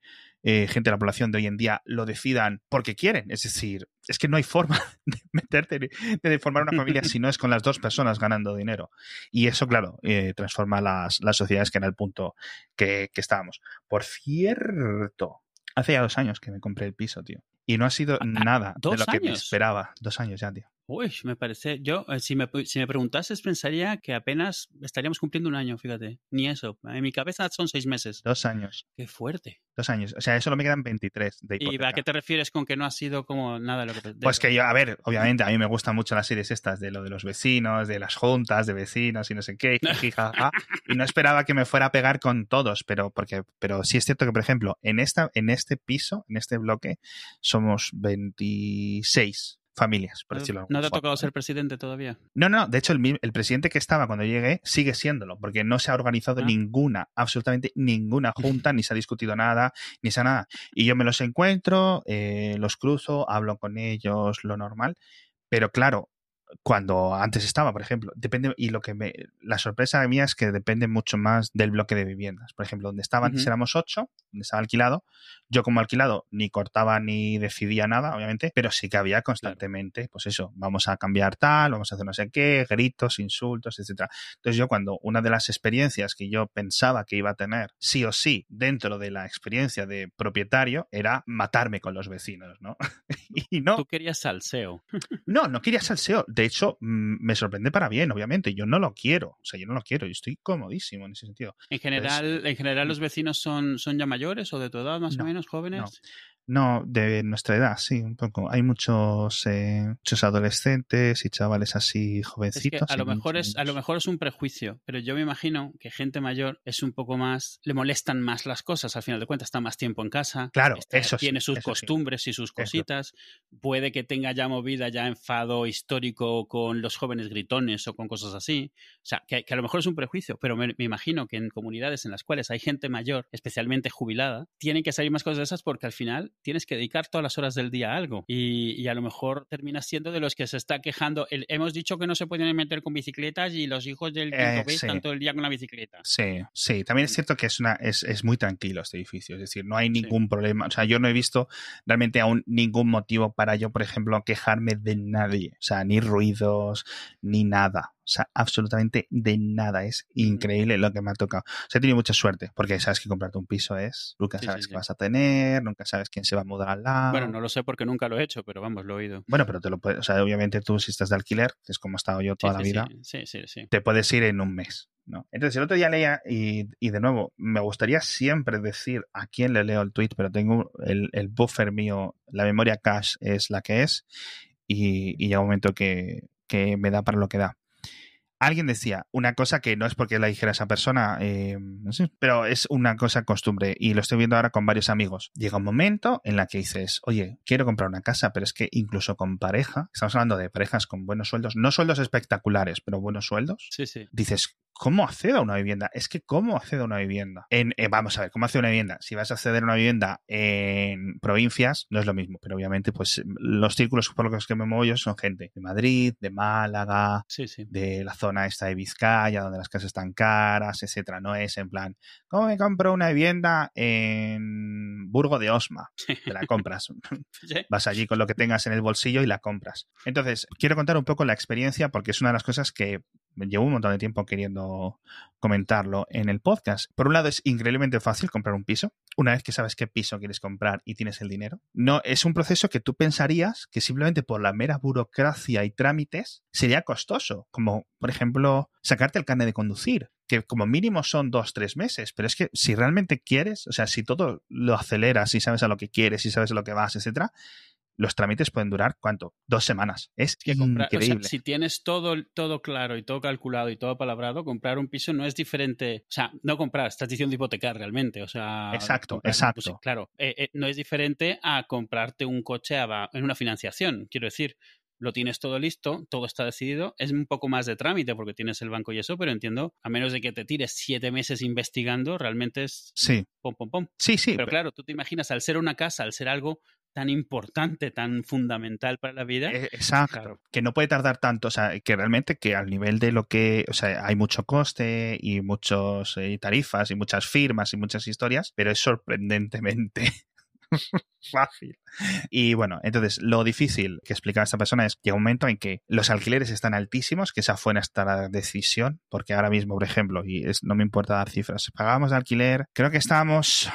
eh, gente de la población de hoy en día lo decidan porque quieren. Es decir, es que no hay forma (laughs) de meterte, de formar una familia si no es con las dos personas ganando dinero. Y eso, claro, eh, transforma las, las, sociedades, que era el punto que, que estábamos. Por cierto, hace ya dos años que me compré el piso, tío. Y no ha sido nada de lo que me esperaba. Dos años ya, tío. Uy, me parece. Yo, eh, si me, si me preguntases, pensaría que apenas estaríamos cumpliendo un año, fíjate. Ni eso. En mi cabeza son seis meses. Dos años. Qué fuerte. Dos años. O sea, solo me quedan 23 de hipoteca. ¿Y a qué te refieres con que no ha sido como nada lo que te, Pues que yo, a ver, obviamente, a mí me gustan mucho las series estas de lo de los vecinos, de las juntas de vecinos y no sé qué. (laughs) y no esperaba que me fuera a pegar con todos, pero, porque, pero sí es cierto que, por ejemplo, en, esta, en este piso, en este bloque, somos 26 familias, por decirlo ¿No te ha tocado ser presidente todavía? No, no, de hecho el, el, presidente que estaba cuando llegué sigue siéndolo, porque no se ha organizado ah. ninguna, absolutamente ninguna (laughs) junta, ni se ha discutido nada, ni se ha nada. Y yo me los encuentro, eh, los cruzo, hablo con ellos, lo normal, pero claro, cuando antes estaba, por ejemplo, depende, y lo que me, la sorpresa mía es que depende mucho más del bloque de viviendas. Por ejemplo, donde estaba antes uh -huh. éramos ocho, donde estaba alquilado, yo como alquilado ni cortaba ni decidía nada, obviamente, pero sí que había constantemente, claro. pues eso, vamos a cambiar tal, vamos a hacer no sé qué, gritos, insultos, etcétera. Entonces yo cuando una de las experiencias que yo pensaba que iba a tener sí o sí dentro de la experiencia de propietario era matarme con los vecinos, ¿no? (laughs) y no. Tú querías salseo. no, no quería salseo de hecho, me sorprende para bien, obviamente. Yo no lo quiero. O sea, yo no lo quiero. Yo estoy comodísimo en ese sentido. En general, Entonces, en general los vecinos son, son ya mayores o de tu edad, más no, o menos, jóvenes. No. No, de nuestra edad, sí, un poco. Hay muchos, eh, muchos adolescentes y chavales así jovencitos. Es que a, lo mejor es, a lo mejor es un prejuicio, pero yo me imagino que gente mayor es un poco más, le molestan más las cosas, al final de cuentas está más tiempo en casa. Claro, está, eso Tiene sí, sus eso costumbres sí. y sus cositas. Eso. Puede que tenga ya movida, ya enfado histórico con los jóvenes gritones o con cosas así. O sea, que, que a lo mejor es un prejuicio, pero me, me imagino que en comunidades en las cuales hay gente mayor, especialmente jubilada, tienen que salir más cosas de esas porque al final tienes que dedicar todas las horas del día a algo. Y, y, a lo mejor termina siendo de los que se está quejando. El, hemos dicho que no se pueden meter con bicicletas y los hijos del eh, sí. están todo el día con la bicicleta. Sí, sí. También es cierto que es, una, es, es muy tranquilo este edificio. Es decir, no hay ningún sí. problema. O sea, yo no he visto realmente aún ningún motivo para yo, por ejemplo, quejarme de nadie. O sea, ni ruidos, ni nada. O sea, absolutamente de nada. Es increíble lo que me ha tocado. O sea, he tenido mucha suerte, porque sabes que comprarte un piso es, nunca sabes sí, sí, qué vas a tener, nunca sabes quién se va a mudar al lado. Bueno, no lo sé porque nunca lo he hecho, pero vamos, lo he oído. Bueno, pero te lo puedes, o sea, obviamente tú si estás de alquiler, que es como he estado yo toda la vida, sí, sí, sí, te puedes ir en un mes. ¿no? Entonces, el otro día leía, y, y, de nuevo, me gustaría siempre decir a quién le leo el tweet, pero tengo el, el buffer mío, la memoria cache es la que es, y, y llega un momento que, que me da para lo que da alguien decía una cosa que no es porque la dijera esa persona, eh, no sé, pero es una cosa costumbre y lo estoy viendo ahora con varios amigos. Llega un momento en la que dices, oye, quiero comprar una casa, pero es que incluso con pareja, estamos hablando de parejas con buenos sueldos, no sueldos espectaculares, pero buenos sueldos, sí, sí. dices, ¿Cómo accedo a una vivienda? Es que ¿cómo accedo a una vivienda? En, eh, vamos a ver, ¿cómo accedo a una vivienda? Si vas a acceder a una vivienda en provincias, no es lo mismo, pero obviamente pues los círculos por los que me muevo yo son gente de Madrid, de Málaga, sí, sí. de la zona esta de Vizcaya, donde las casas están caras, etcétera. No es en plan, ¿cómo me compro una vivienda en Burgo de Osma? Te la compras. (laughs) Vas allí con lo que tengas en el bolsillo y la compras. Entonces, quiero contar un poco la experiencia porque es una de las cosas que llevo un montón de tiempo queriendo comentarlo en el podcast. Por un lado, es increíblemente fácil comprar un piso. Una vez que sabes qué piso quieres comprar y tienes el dinero. No, es un proceso que tú pensarías que simplemente por la mera burocracia y trámites sería costoso. Como, por ejemplo, sacarte el carnet de conducir que como mínimo son dos, tres meses, pero es que si realmente quieres, o sea, si todo lo aceleras, si sabes a lo que quieres, si sabes a lo que vas, etcétera, los trámites pueden durar, ¿cuánto? Dos semanas. Es Que comprar- o sea, increíble. si tienes todo, todo claro y todo calculado y todo palabrado, comprar un piso no es diferente. O sea, no comprar, estás diciendo hipotecar realmente. O sea, Exacto, comprar- exacto. pues, claro, eh, eh, no es diferente a comprarte un coche a- en una financiación. Quiero decir, lo tienes todo listo, todo está decidido. Es un poco más de trámite porque tienes el banco y eso, pero entiendo, a menos de que te tires siete meses investigando, realmente es Sí, pom, pom, pom. sí, sí. Pero pe- claro, tú te imaginas, al ser una casa, al ser algo tan importante, tan fundamental para la vida, Eh, Exacto, Claro. que no puede tardar tanto, o sea, que realmente que al nivel de lo que, o sea, hay mucho coste y muchos eh, tarifas y muchas firmas y muchas historias, pero es sorprendentemente (laughs) fácil. Y bueno, entonces lo difícil que explicaba esta persona es que llega un momento en que los alquileres están altísimos, que esa fue nuestra decisión, porque ahora mismo, por ejemplo, y es- no me importa dar cifras, pagábamos de alquiler, creo que estábamos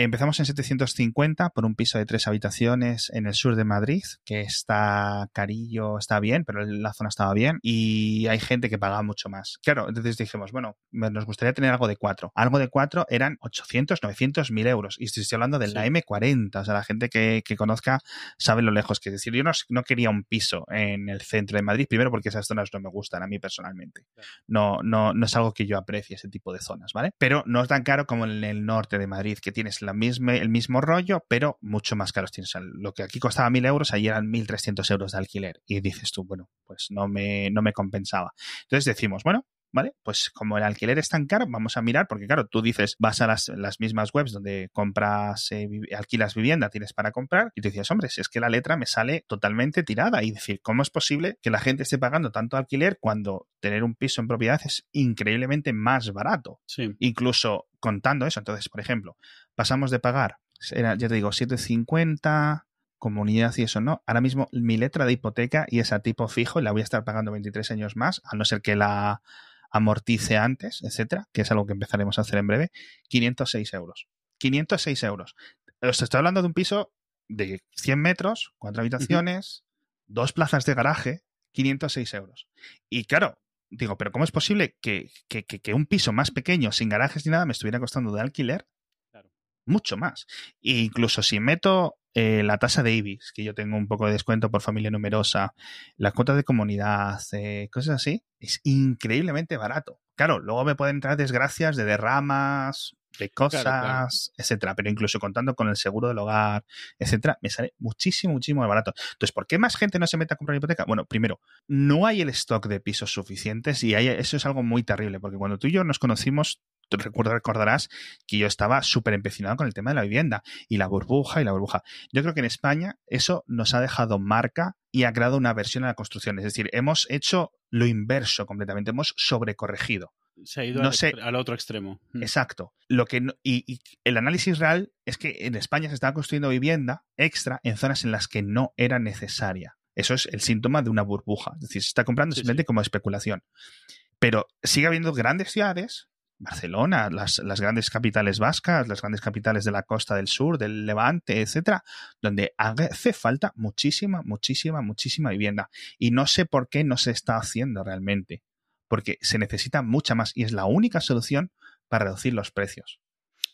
Empezamos en 750 por un piso de tres habitaciones en el sur de Madrid, que está carillo, está bien, pero la zona estaba bien. Y hay gente que pagaba mucho más. Claro, entonces dijimos, bueno, nos gustaría tener algo de cuatro. Algo de cuatro eran 800, 900, 1000 euros. Y estoy hablando de la Sí. M40. O sea, la gente que, que conozca sabe lo lejos que es. decir. Yo no, no quería un piso en el centro de Madrid, primero porque esas zonas no me gustan a mí personalmente. No, no, no es algo que yo aprecie, ese tipo de zonas, ¿vale? Pero no es tan caro como en el norte de Madrid, que tienes el mismo rollo, pero mucho más caros tienes. Lo que aquí costaba 1.000 euros, allí eran 1.300 euros de alquiler. Y dices tú, bueno, pues no me, no me compensaba. Entonces decimos, bueno, ¿vale? Pues como el alquiler es tan caro, vamos a mirar, porque claro, tú dices, vas a las, las mismas webs donde compras, eh, vi- alquilas vivienda, tienes para comprar, y te decías, hombre, si es que la letra me sale totalmente tirada. Y decir, ¿cómo es posible que la gente esté pagando tanto alquiler cuando tener un piso en propiedad es increíblemente más barato? sí. incluso contando eso. Entonces, por ejemplo, pasamos de pagar, era, ya te digo, 750 comunidad y eso no. Ahora mismo mi letra de hipoteca y esa tipo fijo la voy a estar pagando 23 años más, a no ser que la amortice antes, etcétera, que es algo que empezaremos a hacer en breve, 506 euros. 506 euros. Os estoy hablando de un piso de 100 metros, cuatro habitaciones, dos plazas de garaje, 506 euros. Y claro, digo, pero ¿cómo es posible que, que- que- que un piso más pequeño, sin garajes ni nada, me estuviera costando de alquiler? Claro. Mucho más. E incluso si meto eh, la tasa de IBIX, que yo tengo un poco de descuento por familia numerosa, la cuota de comunidad, eh, cosas así, es increíblemente barato. Claro, luego me pueden entrar desgracias de derramas, de cosas, claro. etcétera, pero incluso contando con el seguro del hogar, etcétera, me sale muchísimo, muchísimo más barato. Entonces, ¿por qué más gente no se mete a comprar hipoteca? Bueno, primero, no hay el stock de pisos suficientes y hay- eso es algo muy terrible, porque cuando tú y yo nos conocimos, recordarás que yo estaba súper empecinado con el tema de la vivienda y la burbuja y la burbuja. Yo creo que en España eso nos ha dejado marca y ha creado una versión a la construcción. Es decir, hemos hecho lo inverso completamente, hemos sobrecorregido. Se ha ido No al, sé. al otro extremo. Mm. Exacto. Lo que no- y, y el análisis real es que en España se estaba construyendo vivienda extra en zonas en las que no era necesaria. Eso es el síntoma de una burbuja. Es decir, se está comprando Sí, simplemente sí. como especulación. Pero sigue habiendo grandes ciudades, Barcelona, las, las grandes capitales vascas, las grandes capitales de la costa del sur, del Levante, etcétera, donde hace falta muchísima, muchísima, muchísima vivienda. Y no sé por qué no se está haciendo realmente. Porque se necesita mucha más y es la única solución para reducir los precios.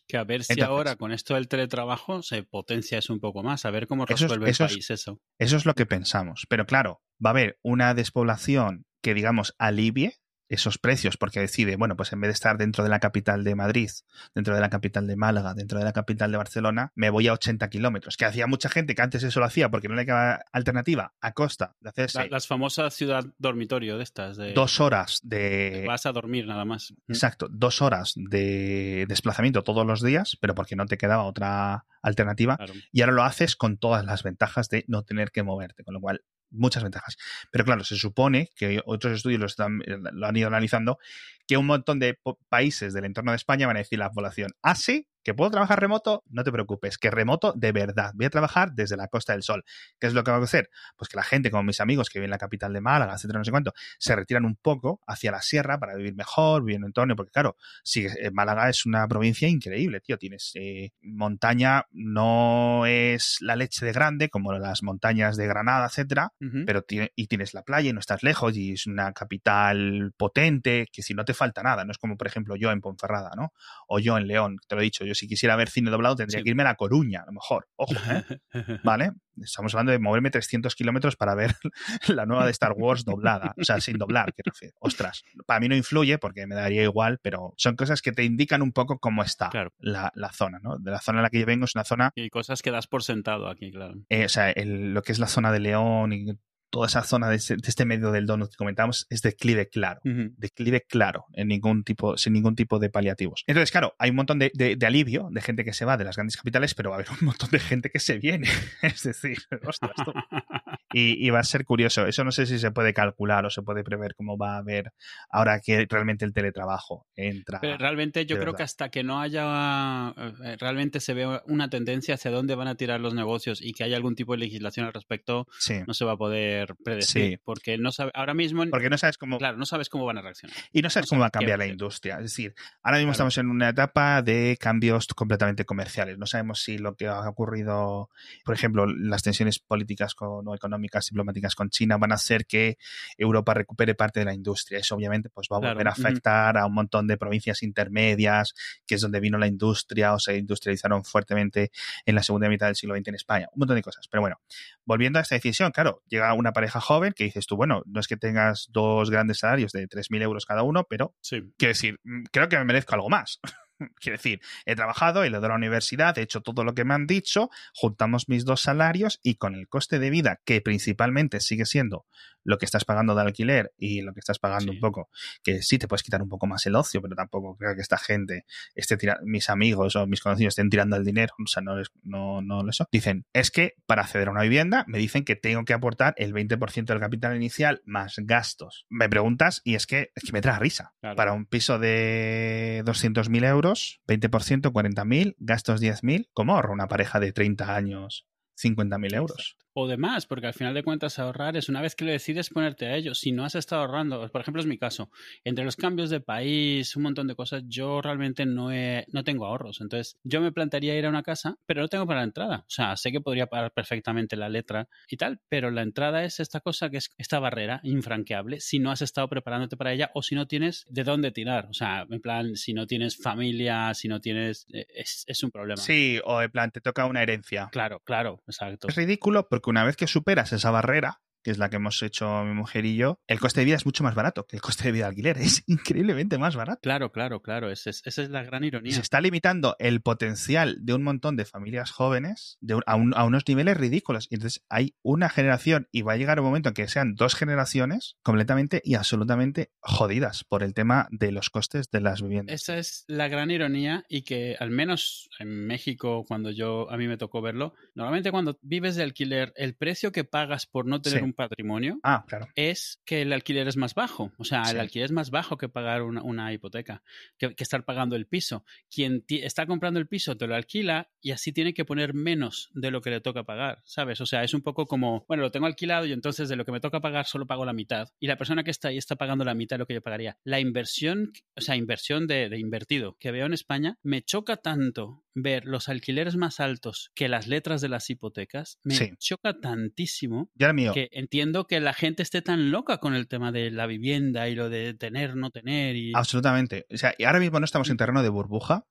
Que a ver si Entonces- ahora con esto del teletrabajo se potencia eso un poco más, a ver cómo Eso es- resuelve eso el país eso. Eso es lo que pensamos. Pero claro, va a haber una despoblación que, digamos, alivie esos precios porque decide, bueno, pues en vez de estar dentro de la capital de Madrid, dentro de la capital de Málaga, dentro de la capital de Barcelona, me voy a 80 kilómetros. Que hacía mucha gente que antes eso lo hacía porque no le quedaba alternativa a costa de hacerse La- las famosas ciudad dormitorio de estas, de dos horas de... vas a dormir nada más. Mm. Exacto, dos horas de desplazamiento todos los días, pero porque no te quedaba otra alternativa. Claro. Y ahora lo haces con todas las ventajas de no tener que moverte, con lo cual muchas ventajas. Pero claro, se supone que otros estudios lo, están- lo han ido analizando, que un montón de países del entorno de España van a decir la población, ah, sí, que puedo trabajar remoto, no te preocupes, que remoto de verdad, voy a trabajar desde la Costa del Sol. ¿Qué es lo que va a hacer? Pues que la gente, como mis amigos que viven en la capital de Málaga, etcétera, no sé cuánto, se retiran un poco hacia la sierra para vivir mejor, vivir en entorno, porque claro, sí, eh, Málaga es una provincia increíble, tío. Tienes eh, montaña, no es la leche de grande como las montañas de Granada, etcétera, pero tiene, y tienes la playa y no estás lejos y es una capital potente que si no te falta nada, no es como por ejemplo yo en Ponferrada, ¿no? O yo en León, te lo he dicho, yo yo si quisiera ver cine doblado tendría que irme a La Coruña, a lo mejor. Ojo, ¿eh? (laughs) ¿Vale? Estamos hablando de moverme 300 kilómetros para ver (laughs) la nueva de Star Wars doblada. O sea, sin doblar, quiero decir. Ostras, para mí no influye porque me daría igual, pero son cosas que te indican un poco cómo está la, zona, ¿no? De la zona en la que yo vengo es una zona... Y cosas que das por sentado aquí, claro. Eh, o sea, lo que es la zona de León y toda esa zona de, este medio del donut que comentamos es declive claro, declive claro, en ningún tipo, sin ningún tipo de paliativos. Entonces, claro, hay un montón de, de, alivio de gente que se va de las grandes capitales, pero va a haber un montón de gente que se viene. (laughs) es decir, ostras, (laughs) y, va a ser curioso. Eso no sé si se puede calcular o se puede prever cómo va a haber ahora que realmente el teletrabajo entra. Pero realmente yo creo que hasta que no haya, eh, realmente se ve una tendencia hacia dónde van a tirar los negocios y que haya algún tipo de legislación al respecto, no se va a poder predecir, porque no sabe, ahora mismo... Porque no sabes cómo... Claro, no sabes cómo van a reaccionar. Y no sabes cómo va a cambiar la industria. Es decir, ahora mismo estamos en una etapa de cambios completamente comerciales. No sabemos si lo que ha ocurrido, por ejemplo, las tensiones políticas con, o económicas, diplomáticas con China van a hacer que Europa recupere parte de la industria. Eso obviamente pues va a volver a afectar a un montón de provincias intermedias, que es donde vino la industria o se industrializaron fuertemente en la segunda mitad del siglo XX en España. Un montón de cosas. Pero bueno, volviendo a esta decisión, claro, llega una pareja joven que dices tú, bueno, no es que tengas dos grandes salarios de 3.000 euros cada uno, pero quiero decir, mm, creo que me merezco algo más. (laughs) (laughs) Quiero decir, he trabajado, he ido a la universidad, he hecho todo lo que me han dicho, juntamos mis dos salarios y con el coste de vida, que principalmente sigue siendo lo que estás pagando de alquiler y lo que estás pagando un poco, que sí te puedes quitar un poco más el ocio, pero tampoco creo que esta gente esté tirando, mis amigos o mis conocidos estén tirando el dinero, o sea, no les, no, no eso. Dicen, es que para acceder a una vivienda me dicen que tengo que aportar el 20% del capital inicial más gastos. Me preguntas y es que, es que me trae risa. Para un piso de 200.000 euros, 20%, 40.000, gastos 10.000, ¿cómo ahorro una pareja de 30 años 50.000 euros? O demás, porque al final de cuentas ahorrar es una vez que le decides ponerte a ello. Si no has estado ahorrando, por ejemplo es mi caso, entre los cambios de país, un montón de cosas, yo realmente no, he, no tengo ahorros. Entonces yo me plantearía ir a una casa, pero no tengo para la entrada. O sea, sé que podría pagar perfectamente la letra y tal, pero la entrada es esta cosa que es esta barrera infranqueable si no has estado preparándote para ella o si no tienes de dónde tirar. O sea, en plan, si no tienes familia, si no tienes... Eh, es, es un problema. Sí, o en plan, te toca una herencia. Claro, claro, exacto. Es ridículo porque una vez que superas esa barrera, que es la que hemos hecho mi mujer y yo, el coste de vida es mucho más barato que el coste de vida de alquiler. (laughs) Es increíblemente más barato. Claro, claro, claro. esa es la gran ironía. se está limitando el potencial de un montón de familias jóvenes a, unos niveles ridículos. Y entonces hay una generación y va a llegar un momento en que sean dos generaciones completamente y absolutamente jodidas por el tema de los costes de las viviendas. Esa es la gran ironía y que al menos en México, cuando yo a mí me tocó verlo, normalmente cuando vives de alquiler, el precio que pagas por no tener un patrimonio ah, claro. es que el alquiler es más bajo. O sea, el alquiler es más bajo que pagar una, hipoteca, que, estar pagando el piso. Quien está comprando el piso te lo alquila y así tiene que poner menos de lo que le toca pagar, ¿sabes? O sea, es un poco como, bueno, lo tengo alquilado y entonces de lo que me toca pagar solo pago la mitad. Y la persona que está ahí está pagando la mitad de lo que yo pagaría. La inversión, o sea, inversión de, de invertido que veo en España, me choca tanto ver los alquileres más altos que las letras de las hipotecas. Me choca tantísimo ya mío. que entiendo que la gente esté tan loca con el tema de la vivienda y lo de tener, no tener. Y... Absolutamente. O sea, ahora mismo no estamos en terreno de burbuja.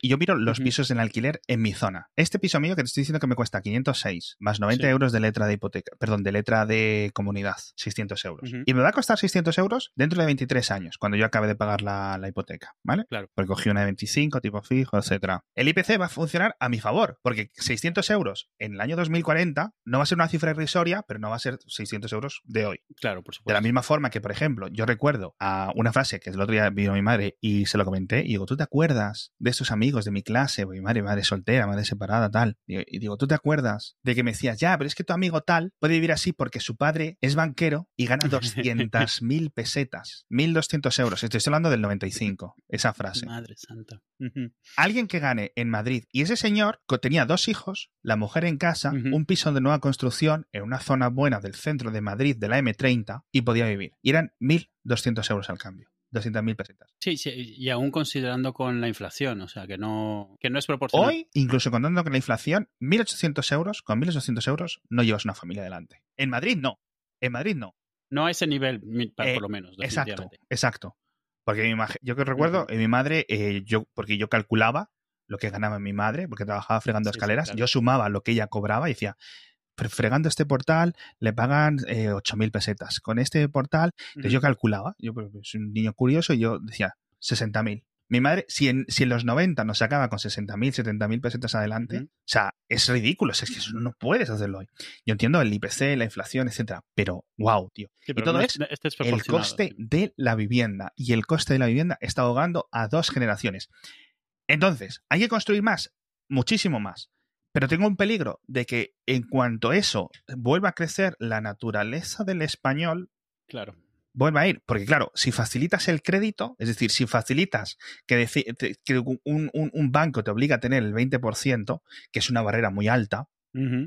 Y yo miro los pisos en alquiler en mi zona. Este piso mío que te estoy diciendo que me cuesta 506 más 90 euros de letra de hipoteca, perdón, de letra de comunidad, 600 euros. Y me va a costar 600 euros dentro de 23 años, cuando yo acabe de pagar la, hipoteca, ¿vale? Claro. Porque cogí una de 25, tipo fijo, etcétera. El IPC va a funcionar a mi favor, porque 600 euros en el año 2040 no va a ser una cifra irrisoria, pero no va a ser 600 euros de hoy. Claro, por supuesto. De la misma forma que, por ejemplo, yo recuerdo a una frase que el otro día vino mi madre y se lo comenté, y digo, ¿tú te acuerdas de estos amigos de mi clase? Mi madre, madre soltera, madre separada, tal. Y digo, ¿tú te acuerdas de que me decías, ya, pero es que tu amigo tal puede vivir así porque su padre es banquero y gana (laughs) 200.000 pesetas, 1.200 euros? Estoy hablando del 95, esa frase. Madre santa. Alguien que gane en Madrid y ese señor tenía dos hijos, la mujer en casa, un piso de nueva construcción en una zona buena del centro de Madrid de la M30 y podía vivir. Y eran 1.200 euros al cambio. 200.000 pesetas. Sí, sí, y aún considerando con la inflación, o sea, que no, que no es proporcional. Hoy, incluso contando con la inflación, 1.800 euros, con 1.800 euros no llevas una familia adelante. En Madrid no, en Madrid no. No a ese nivel, por eh, lo menos. Exacto, exacto. Porque mi yo que recuerdo, mi madre, eh, yo, porque yo calculaba lo que ganaba mi madre, porque trabajaba fregando Sí, sí, escaleras, claro. yo sumaba lo que ella cobraba y decía, "Fre- fregando este portal le pagan eh, 8.000 pesetas. Con este portal, entonces yo calculaba, yo pues, soy un niño curioso y yo decía 60.000. Mi madre, si en, si en los 90 nos sacaba con 60.000, 70.000 pesetas adelante, o sea, es ridículo, es que eso no puedes hacerlo hoy. Yo entiendo el IPC, la inflación, etcétera, pero wow, tío. Sí, y todo no es este es el coste de la vivienda. Y el coste de la vivienda está ahogando a dos generaciones. Entonces, ¿hay que construir más? Muchísimo más. Pero tengo un peligro de que en cuanto eso vuelva a crecer, la naturaleza del español Claro. Vuelva a ir. Porque claro, si facilitas el crédito, es decir, si facilitas que, que un, un- un banco te obliga a tener el 20%, que es una barrera muy alta,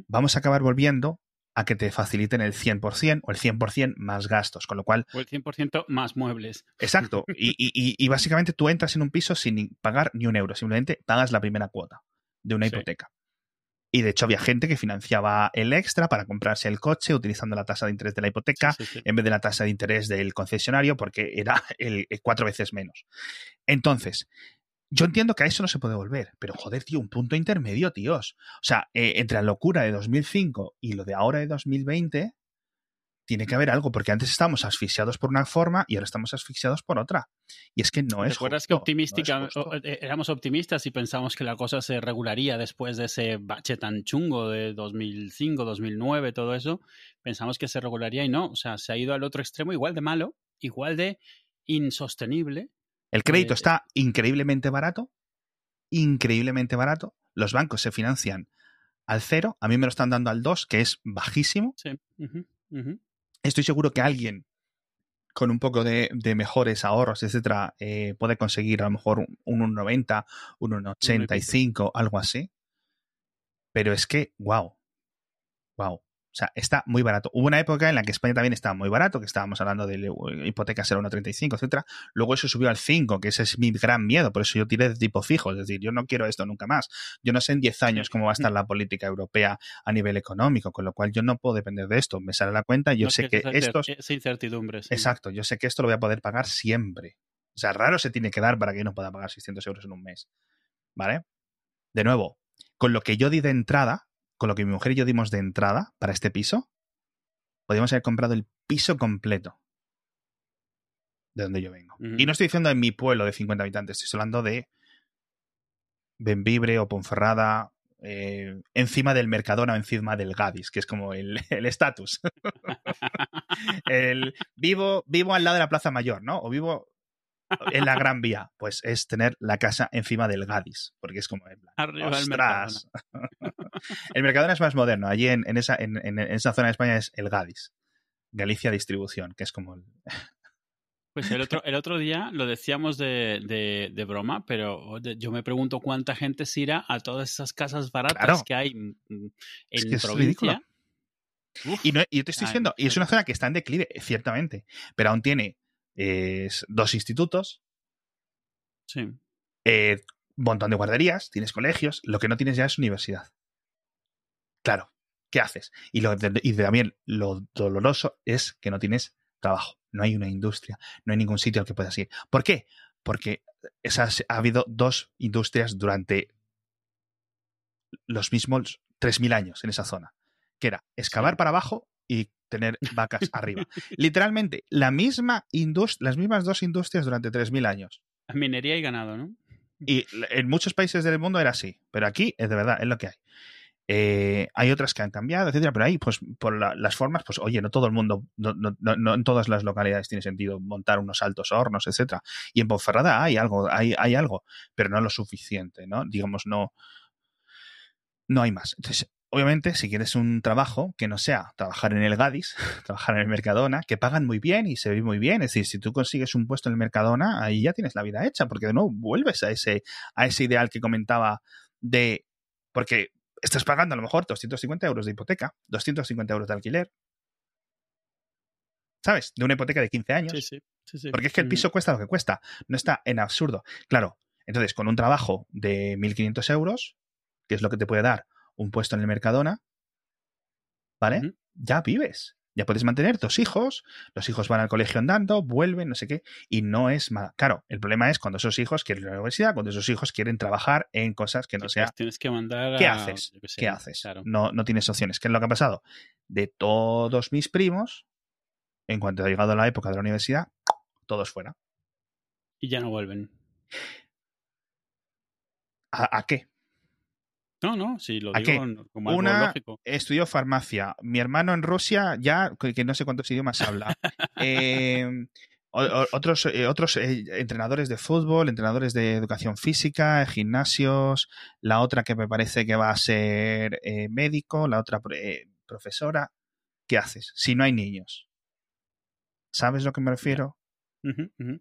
vamos a acabar volviendo a que te faciliten el 100% o el 100% más gastos. Con lo cual, O el 100% más muebles. Exacto. (laughs) Y, y- y- básicamente tú entras en un piso sin pagar ni un euro. Simplemente pagas la primera cuota de una hipoteca. Y de hecho había gente que financiaba el extra para comprarse el coche utilizando la tasa de interés de la hipoteca Sí, sí, sí. en vez de la tasa de interés del concesionario porque era el, el cuatro veces menos. Entonces, yo entiendo que a eso no se puede volver, pero joder, tío, un punto intermedio, tíos. O sea, eh, entre la locura de 2005 y lo de ahora de 2020, tiene que haber algo, porque antes estábamos asfixiados por una forma y ahora estamos asfixiados por otra. Y es que no es ¿Recuerdas que justo, es optimística, o- eh, éramos optimistas y pensamos que la cosa se regularía después de ese bache tan chungo de 2005, 2009, todo eso? Pensamos que se regularía y no. O sea, se ha ido al otro extremo igual de malo, igual de insostenible. El crédito eh, está increíblemente barato, increíblemente barato. Los bancos se financian al cero, a mí me lo están dando al 2, que es bajísimo. Sí. Estoy seguro que alguien con un poco de, de mejores ahorros, etcétera, eh, puede conseguir a lo mejor un, un 1,90, un 1,85, algo así. Pero es que, wow, wow. O sea, está muy barato. Hubo una época en la que España también estaba muy barato, que estábamos hablando de eh, hipotecas era 1,35, etcétera. Luego eso subió al 5, que ese es mi gran miedo, por eso yo tiré de tipo fijo. Es decir, yo no quiero esto nunca más. Yo no sé en 10 años cómo va a estar la política europea a nivel económico, con lo cual yo no puedo depender de esto. Me sale la cuenta, yo No sé que hacer estos... esa incertidumbre. sí. Exacto, yo sé que esto lo voy a poder pagar siempre. O sea, raro se tiene que dar para que yo no pueda pagar 600 euros en un mes. ¿Vale? De nuevo, con lo que yo di de entrada, con lo que mi mujer y yo dimos de entrada para este piso, podríamos haber comprado el piso completo de donde yo vengo. Y no estoy diciendo en mi pueblo de 50 habitantes, estoy hablando de Benvibre o Ponferrada, eh, encima del Mercadona o encima del Gadis, que es como el (laughs) el estatus. (laughs) el vivo, vivo al lado de la Plaza Mayor, ¿no? O vivo en la Gran Vía. Pues es tener la casa encima del Gadis, porque es como... en plan, Arriba el ¡Ostras! (laughs) el Mercadona es más moderno. Allí en, en esa, en, en esa zona de España es el Gadis. Galicia Distribución, que es como el... (laughs) Pues el otro, el otro día lo decíamos de, de- de broma, pero de- yo me pregunto cuánta gente se irá a todas esas casas baratas Claro. que hay mm, en Es que es provincia. Uf, Y, no- y yo te estoy diciendo, y es una zona que está en declive, ciertamente, pero aún tiene eh, dos institutos, sí. eh, un montón de guarderías, tienes colegios, lo que no tienes ya es universidad. Claro, ¿qué haces? Y, lo, y también lo doloroso es que no tienes trabajo, no hay una industria, no hay ningún sitio al que puedas ir. ¿Por qué? Porque esas, ha habido dos industrias durante los mismos 3.000 años en esa zona, que era excavar para abajo y tener vacas arriba. Literalmente, la misma las mismas dos industrias durante 3.000 años. Minería y ganado, ¿no? Y en muchos países del mundo era así, pero aquí es de verdad, es lo que hay. Eh, hay otras que han cambiado, etcétera, pero ahí, pues, por la- las formas, pues, oye, no todo el mundo, no, no- no- no en todas las localidades tiene sentido montar unos altos hornos, etcétera. Y en Ponferrada hay algo, hay, hay algo, pero no lo suficiente, ¿no? Digamos, no, no hay más. Entonces, obviamente, si quieres un trabajo que no sea trabajar en el Gadis, (laughs) trabajar en el Mercadona, que pagan muy bien y se vive muy bien, es decir, si tú consigues un puesto en el Mercadona, ahí ya tienes la vida hecha, porque de nuevo vuelves a ese, a ese ideal que comentaba de, porque estás pagando a lo mejor 250 euros de hipoteca, 250 euros de alquiler, ¿sabes? De una hipoteca de 15 años. Sí, sí. sí, sí. Porque es que el piso cuesta lo que cuesta, no está en absurdo. Claro, entonces con un trabajo de 1.500 euros, que es lo que te puede dar un puesto en el Mercadona, ¿vale? Ya vives. Ya puedes mantener dos hijos, los hijos van al colegio andando, vuelven, no sé qué, y no es mal. Claro, el problema es cuando esos hijos quieren ir a la universidad, cuando esos hijos quieren trabajar en cosas que no sean tienes que mandar ¿Qué haces? yo qué sé, ¿Qué haces? claro. No, no tienes opciones. ¿Qué es lo que ha pasado? De todos mis primos, en cuanto ha llegado la época de la universidad, todos fuera. Y ya no vuelven. ¿A, a qué? No, no, si lo ¿A digo qué? como algo Una- lógico. Estudió farmacia. Mi hermano en Rusia, ya que no sé cuántos idiomas habla. (laughs) Eh, o- o- otros eh, otros eh, entrenadores de fútbol, entrenadores de educación física, gimnasios. La otra que me parece que va a ser eh, médico, la otra eh, profesora. ¿Qué haces si no hay niños? ¿Sabes a lo que me refiero?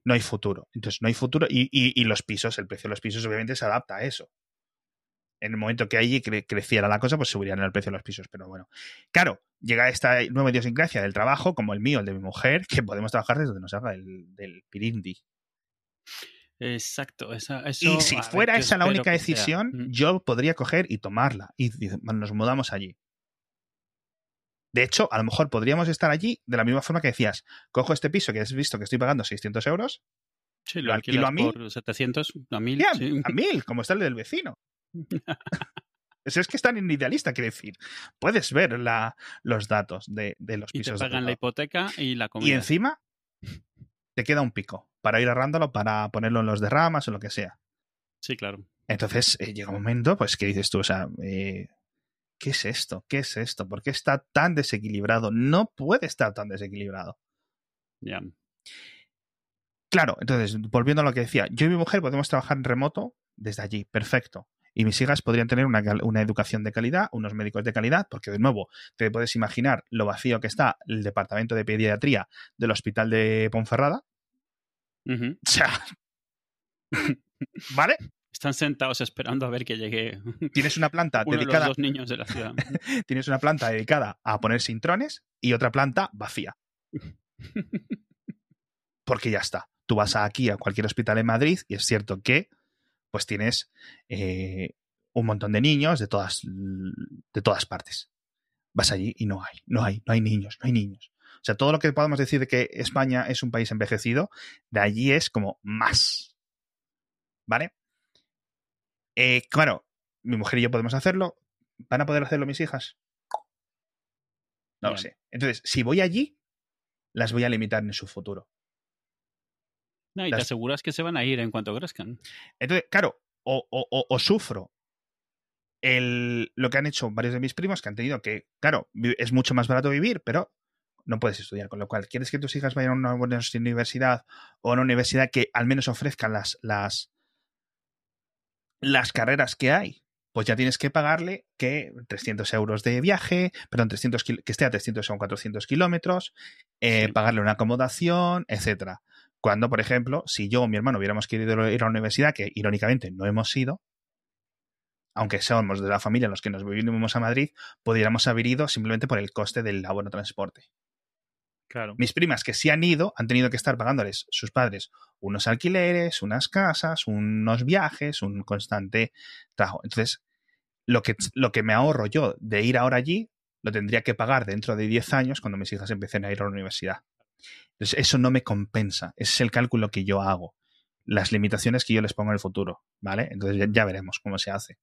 No hay futuro. Entonces, no hay futuro. Y, y- y los pisos, el precio de los pisos, obviamente, se adapta a eso. En el momento que allí cre- creciera la cosa, pues subirían el precio de los pisos. Pero bueno, claro, llega esta nueva idiosincrasia del trabajo, como el mío, el de mi mujer, que podemos trabajar desde donde nos haga el, del pirindi. Exacto. Esa, eso, Y si ver, fuera esa la única sea. decisión, yo podría coger y tomarla. Y dice, "Bueno, nos mudamos allí. De hecho, a lo mejor podríamos estar allí de la misma forma que decías, cojo este piso que has visto que estoy pagando 600 euros, Sí, lo lo alquilo a mil. por 700, a 1000. ya, sí. a mil, como está el del vecino. (laughs) Eso es que es tan idealista, quiero decir. Puedes ver la, los datos de, de los Y te pisos. de pagan la hipoteca y la y comida. encima te queda un pico para ir ahorrándolo, para ponerlo en los derramas o lo que sea. Sí, claro. Entonces eh, llega un momento, pues, que dices tú, o sea, eh, ¿qué es esto? ¿Qué es esto? ¿Por qué está tan desequilibrado? No puede estar tan desequilibrado. Ya. Claro, entonces, volviendo a lo que decía, yo y mi mujer podemos trabajar en remoto desde allí, perfecto. Y mis hijas podrían tener una, una educación de calidad, unos médicos de calidad, porque de nuevo, te puedes imaginar lo vacío que está el departamento de pediatría del hospital de Ponferrada. (laughs) O sea, ¿vale? Están sentados esperando a ver que llegue Tienes una planta uno de los dedicada, dos niños de la ciudad. (laughs) tienes una planta dedicada a poner sintrones y otra planta vacía. (laughs) Porque ya está. Tú vas aquí a cualquier hospital en Madrid y es cierto que pues tienes eh, un montón de niños de todas, de todas partes. Vas allí y no hay, no hay, no hay niños, no hay niños. O sea, todo lo que podamos decir de que España es un país envejecido, de allí es como más. ¿Vale? Eh, claro, mi mujer y yo podemos hacerlo. ¿Van a poder hacerlo mis hijas? No lo sé. Entonces, si voy allí, las voy a limitar en su futuro. No, y Las- te aseguras que se van a ir en cuanto crezcan. Entonces, claro, o, o- o- o sufro el, lo que han hecho varios de mis primos, que han tenido que, claro, es mucho más barato vivir, pero no puedes estudiar. Con lo cual, ¿quieres que tus hijas vayan a una buena universidad o a una universidad que al menos ofrezcan las, las, las carreras que hay? Pues ya tienes que pagarle que 300 euros de viaje, perdón, 300 kil- que esté a 300 o 400 kilómetros, eh, Sí. pagarle una acomodación, etcétera. Cuando, por ejemplo, si yo o mi hermano hubiéramos querido ir a la universidad, que irónicamente no hemos ido, aunque somos de la familia los que nos vivimos a Madrid, pudiéramos haber ido simplemente por el coste del abono transporte. Claro. Mis primas que sí han ido han tenido que estar pagándoles sus padres unos alquileres, unas casas, unos viajes, un constante trabajo. Entonces, lo que, lo que me ahorro yo de ir ahora allí, lo tendría que pagar dentro de 10 años cuando mis hijas empiecen a ir a la universidad. Entonces, eso no me compensa. Ese es el cálculo que yo hago. Las limitaciones que yo les pongo en el futuro, ¿vale? Entonces ya, ya veremos cómo se hace.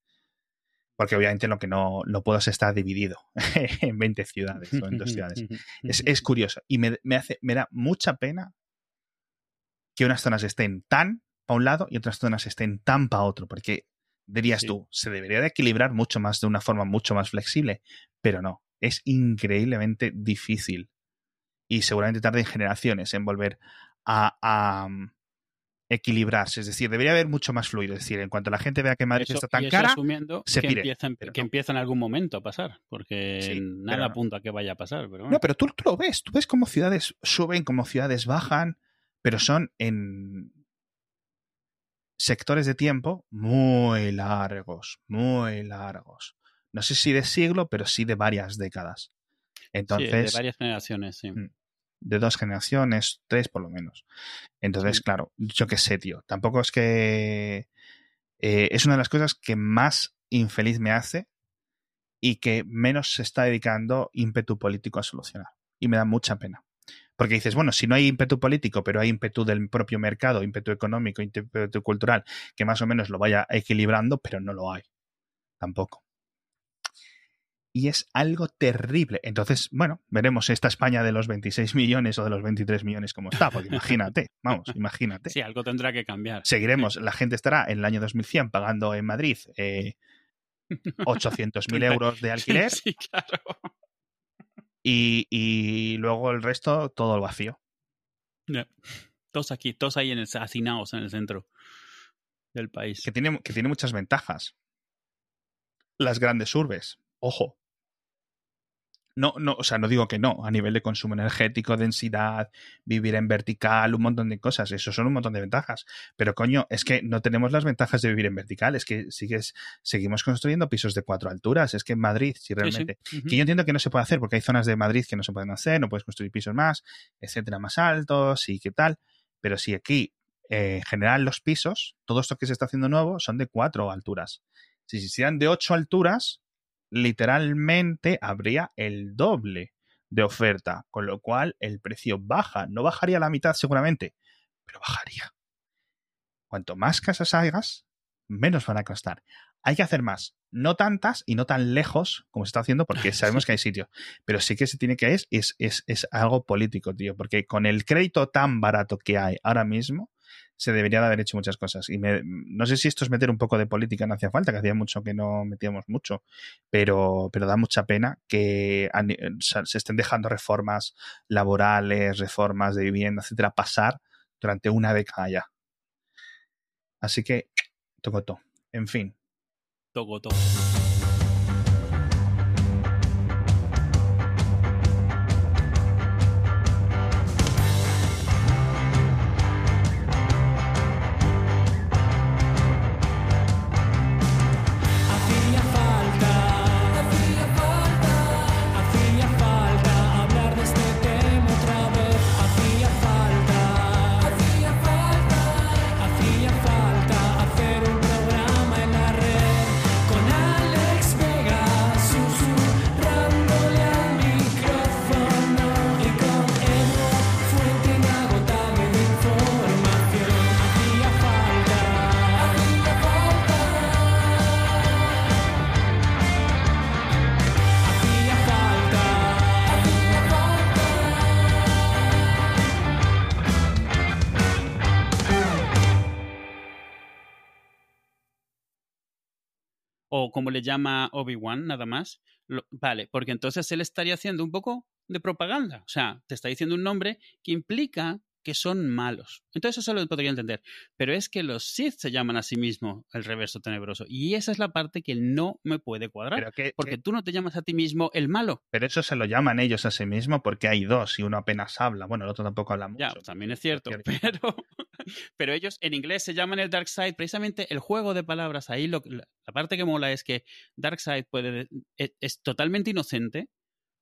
Porque obviamente lo que no, no puedo es estar dividido (laughs) en 20 ciudades o en dos ciudades. Es, es curioso. Y me, me hace, me da mucha pena que unas zonas estén tan para un lado y otras zonas estén tan para otro. Porque dirías Sí. tú, se debería de equilibrar mucho más de una forma mucho más flexible. Pero no, es increíblemente difícil. Y seguramente tarden generaciones en volver a, a, um, equilibrarse. Es decir, debería haber mucho más fluido. Es decir, en cuanto la gente vea que Madrid Eso- está tan y eso cara, asumiendo se que, pire, empieza, pero que no. empieza en algún momento a pasar, porque Sí, nada no. apunta a que vaya a pasar. Pero bueno. No, pero tú, tú lo ves, tú ves cómo ciudades suben, cómo ciudades bajan, pero son en sectores de tiempo muy largos, muy largos. No sé si de siglo, pero sí de varias décadas. Sí, Entonces, de varias generaciones, sí. Mm. De dos generaciones, tres por lo menos. Entonces, Sí. claro, yo qué sé, tío. Tampoco es que... eh, es una de las cosas que más infeliz me hace y que menos se está dedicando ímpetu político a solucionar. Y me da mucha pena. Porque dices, bueno, si no hay ímpetu político, pero hay ímpetu del propio mercado, ímpetu económico, ímpetu cultural, que más o menos lo vaya equilibrando, pero no lo hay. Tampoco. Y es algo terrible. Entonces, bueno, veremos esta España de los 26 millones o de los 23 millones como está, porque imagínate, (laughs) vamos, imagínate. Sí, algo tendrá que cambiar. Seguiremos, la gente estará en el año 2100 pagando en Madrid eh, (laughs) 800.000 euros de alquiler. Sí, claro. Y, y, luego el resto, todo el vacío. Yeah. Todos aquí, todos ahí en el, hacinados en el centro del país. Que tiene, que tiene muchas ventajas. Las grandes urbes, ojo. No, no, o sea, no digo que no, a nivel de consumo energético, densidad, vivir en vertical, un montón de cosas, eso son un montón de ventajas. Pero coño, es que no tenemos las ventajas de vivir en vertical, es que sigues, seguimos construyendo pisos de cuatro alturas, es que en Madrid, si realmente, Sí, sí. Ujú. que yo entiendo que no se puede hacer porque hay zonas de Madrid que no se pueden hacer, no puedes construir pisos más, etcétera, más altos y qué tal, pero si aquí, eh, en general, los pisos, todo esto que se está haciendo nuevo, son de cuatro alturas. Si se hicieran de ocho alturas, literalmente habría el doble de oferta, con lo cual el precio baja. No bajaría la mitad seguramente, pero bajaría. Cuanto más casas hagas, menos van a costar. Hay que hacer más, no tantas y no tan lejos como se está haciendo, porque (laughs) sabemos que hay sitio. Pero sí que se tiene que es, es, es, es algo político, tío, porque con el crédito tan barato que hay ahora mismo, se debería de haber hecho muchas cosas. Y me, no sé si esto es meter un poco de política, no hacía falta, que hacía mucho que no metíamos mucho, pero, pero da mucha pena que se estén dejando reformas laborales, reformas de vivienda, etcétera, pasar durante una década ya. Así que, toco todo. En fin, o como le llama Obi-Wan, nada más. Vale, porque entonces él estaría haciendo un poco de propaganda. O sea, te está diciendo un nombre que implica que son malos. Entonces eso lo podría entender. Pero es que los Sith se llaman a sí mismos el reverso tenebroso. Y esa es la parte que no me puede cuadrar. que, porque que- tú no te llamas a ti mismo el malo. pero eso se lo llaman ellos a sí mismo porque hay dos y uno apenas habla. Bueno, el otro tampoco habla mucho. Ya, también es cierto. Cierto. (laughs) Pero, pero ellos en inglés se llaman el Dark Side. Precisamente el juego de palabras ahí, lo, la, la parte que mola es que Dark Side puede, es, es totalmente inocente,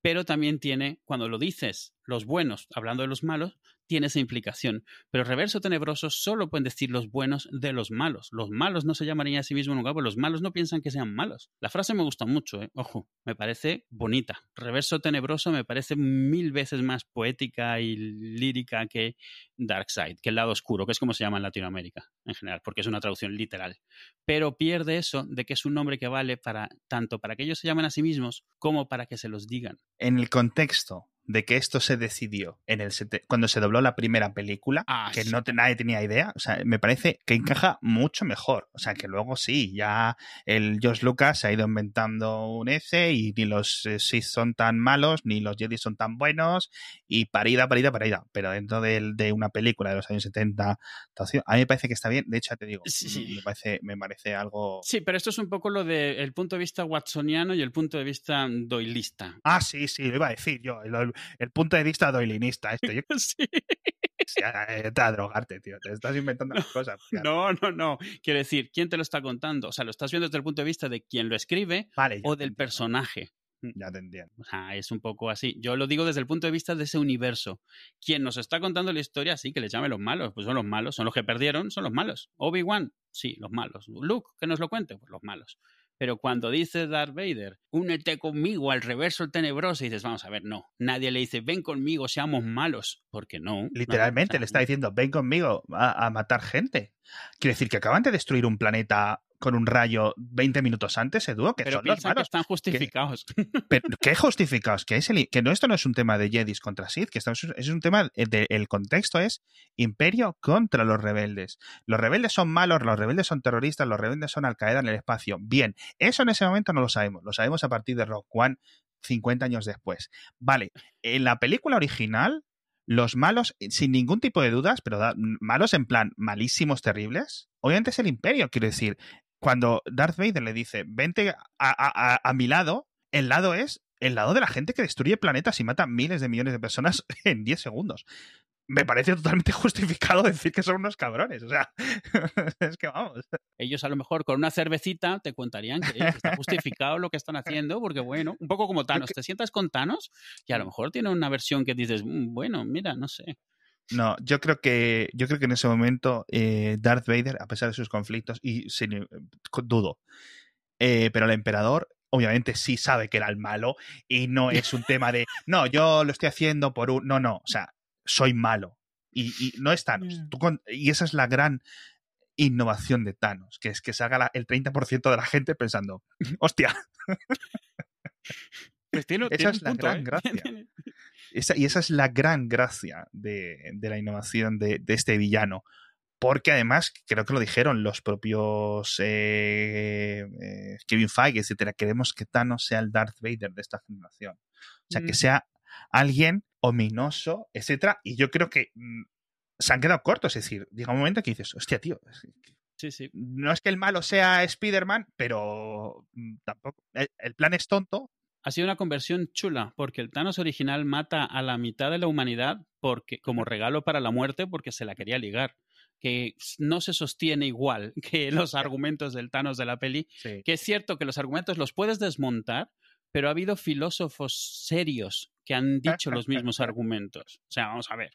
pero también tiene, cuando lo dices, los buenos, hablando de los malos, tiene esa implicación. Pero reverso tenebroso solo pueden decir los buenos de los malos. Los malos no se llamarían a sí mismos nunca, porque los malos no piensan que sean malos. La frase me gusta mucho, ¿eh? ojo, me parece bonita. Reverso tenebroso me parece mil veces más poética y lírica que Dark Side, que el lado oscuro, que es como se llama en Latinoamérica en general, porque es una traducción literal. Pero pierde eso de que es un nombre que vale para tanto para que ellos se llamen a sí mismos como para que se los digan. En el contexto de que esto se decidió en el sete- cuando se dobló la primera película, Ah, que sí. no te- nadie tenía idea, o sea, me parece que encaja mucho mejor. O sea, que luego sí, ya el George Lucas se ha ido inventando un ese y ni los eh, Sith son tan malos, ni los Jedi son tan buenos, y parida, parida, parida. Pero dentro del- de, una película de los años 70, actuación, a mí me parece que está bien. De hecho, ya te digo, Sí. me, parece, me parece algo... Sí, pero esto es un poco lo del punto de vista watsoniano y el punto de vista doylista. Ah, sí, sí, lo iba a decir yo, el punto de vista doilinista. Esto, yo (laughs) Sí. Te a drogarte, tío. Te estás inventando las cosas. tío. No, no, no. Quiero decir, ¿quién te lo está contando? O sea, lo estás viendo desde el punto de vista de quien lo escribe Vale, o del personaje. Ya te entiendo. O sea, es un poco así. Yo lo digo desde el punto de vista de ese universo. Quien nos está contando la historia, sí, que le llame los malos. Pues son los malos, son los que perdieron, son los malos. Obi-Wan, sí, los malos. Luke, que nos lo cuente, pues los malos. Pero cuando dice Darth Vader, únete conmigo al reverso tenebroso, y dices, vamos a ver, no. Nadie le dice, ven conmigo, seamos malos. Porque no. Literalmente no, le está diciendo, ven conmigo a, a matar gente. Quiere decir que acaban de destruir un planeta con un rayo 20 minutos antes, Edu, que Pero son los piensa que malos. están justificados. (laughs) Pero, ¿Qué justificados? Que, es el, que no, esto no es un tema de Jedis contra Sith, que esto es, es un tema del el contexto es Imperio contra los rebeldes. Los rebeldes son malos, los rebeldes son terroristas, los rebeldes son Al Qaeda en el espacio. Bien, eso en ese momento no lo sabemos, lo sabemos a partir de Rock One 50 años después. Vale, en la película original, los malos, sin ningún tipo de dudas, pero da, malos en plan malísimos, terribles, obviamente es el Imperio, quiero decir. Cuando Darth Vader le dice, vente a, a, a, a mi lado, el lado es el lado de la gente que destruye planetas y mata miles de millones de personas (laughs) en 10 segundos. Me parece totalmente (laughs) justificado decir que son unos cabrones. O sea, (laughs) es que vamos. Ellos a lo mejor con una cervecita te contarían que, que está justificado lo que están haciendo, porque bueno, un poco como Thanos. Te sientas con Thanos y a lo mejor tiene una versión que dices, "Mm, bueno, mira, no sé. No, yo creo que yo creo que en ese momento eh, Darth Vader, a pesar de sus conflictos, y sin, eh, dudo, eh, pero el emperador obviamente sí sabe que era el malo y no es un tema de, (laughs) no, yo lo estoy haciendo por un, no, no, o sea, soy malo y, y no es Thanos. Mm. Tú con- y esa es la gran innovación de Thanos, que es que salga la- el 30% de la gente pensando, (laughs) hostia, Pues tiene, (laughs) Esa tiene es un la punto, gran ¿eh? gracia. Esa, y esa es la gran gracia de, de la innovación de, de este villano. Porque además, creo que lo dijeron los propios eh, eh, Kevin Feige, etcétera, queremos que Thanos sea el Darth Vader de esta generación. O sea, que Mm. sea alguien ominoso, etcétera. Y yo creo que mm, se han quedado cortos. Es decir, llega un momento que dices, hostia, tío, Sí, sí. no es que el malo sea Spider-Man, pero mm, tampoco. El, el plan es tonto, Ha sido una conversión chula, porque el Thanos original mata a la mitad de la humanidad porque, como regalo para la muerte porque se la quería ligar. Que no se sostiene igual (laughs) que los argumentos del Thanos de la peli, Sí. que es cierto que los argumentos los puedes desmontar, pero ha habido filósofos serios que han dicho los mismos (laughs) argumentos. O sea, vamos a ver.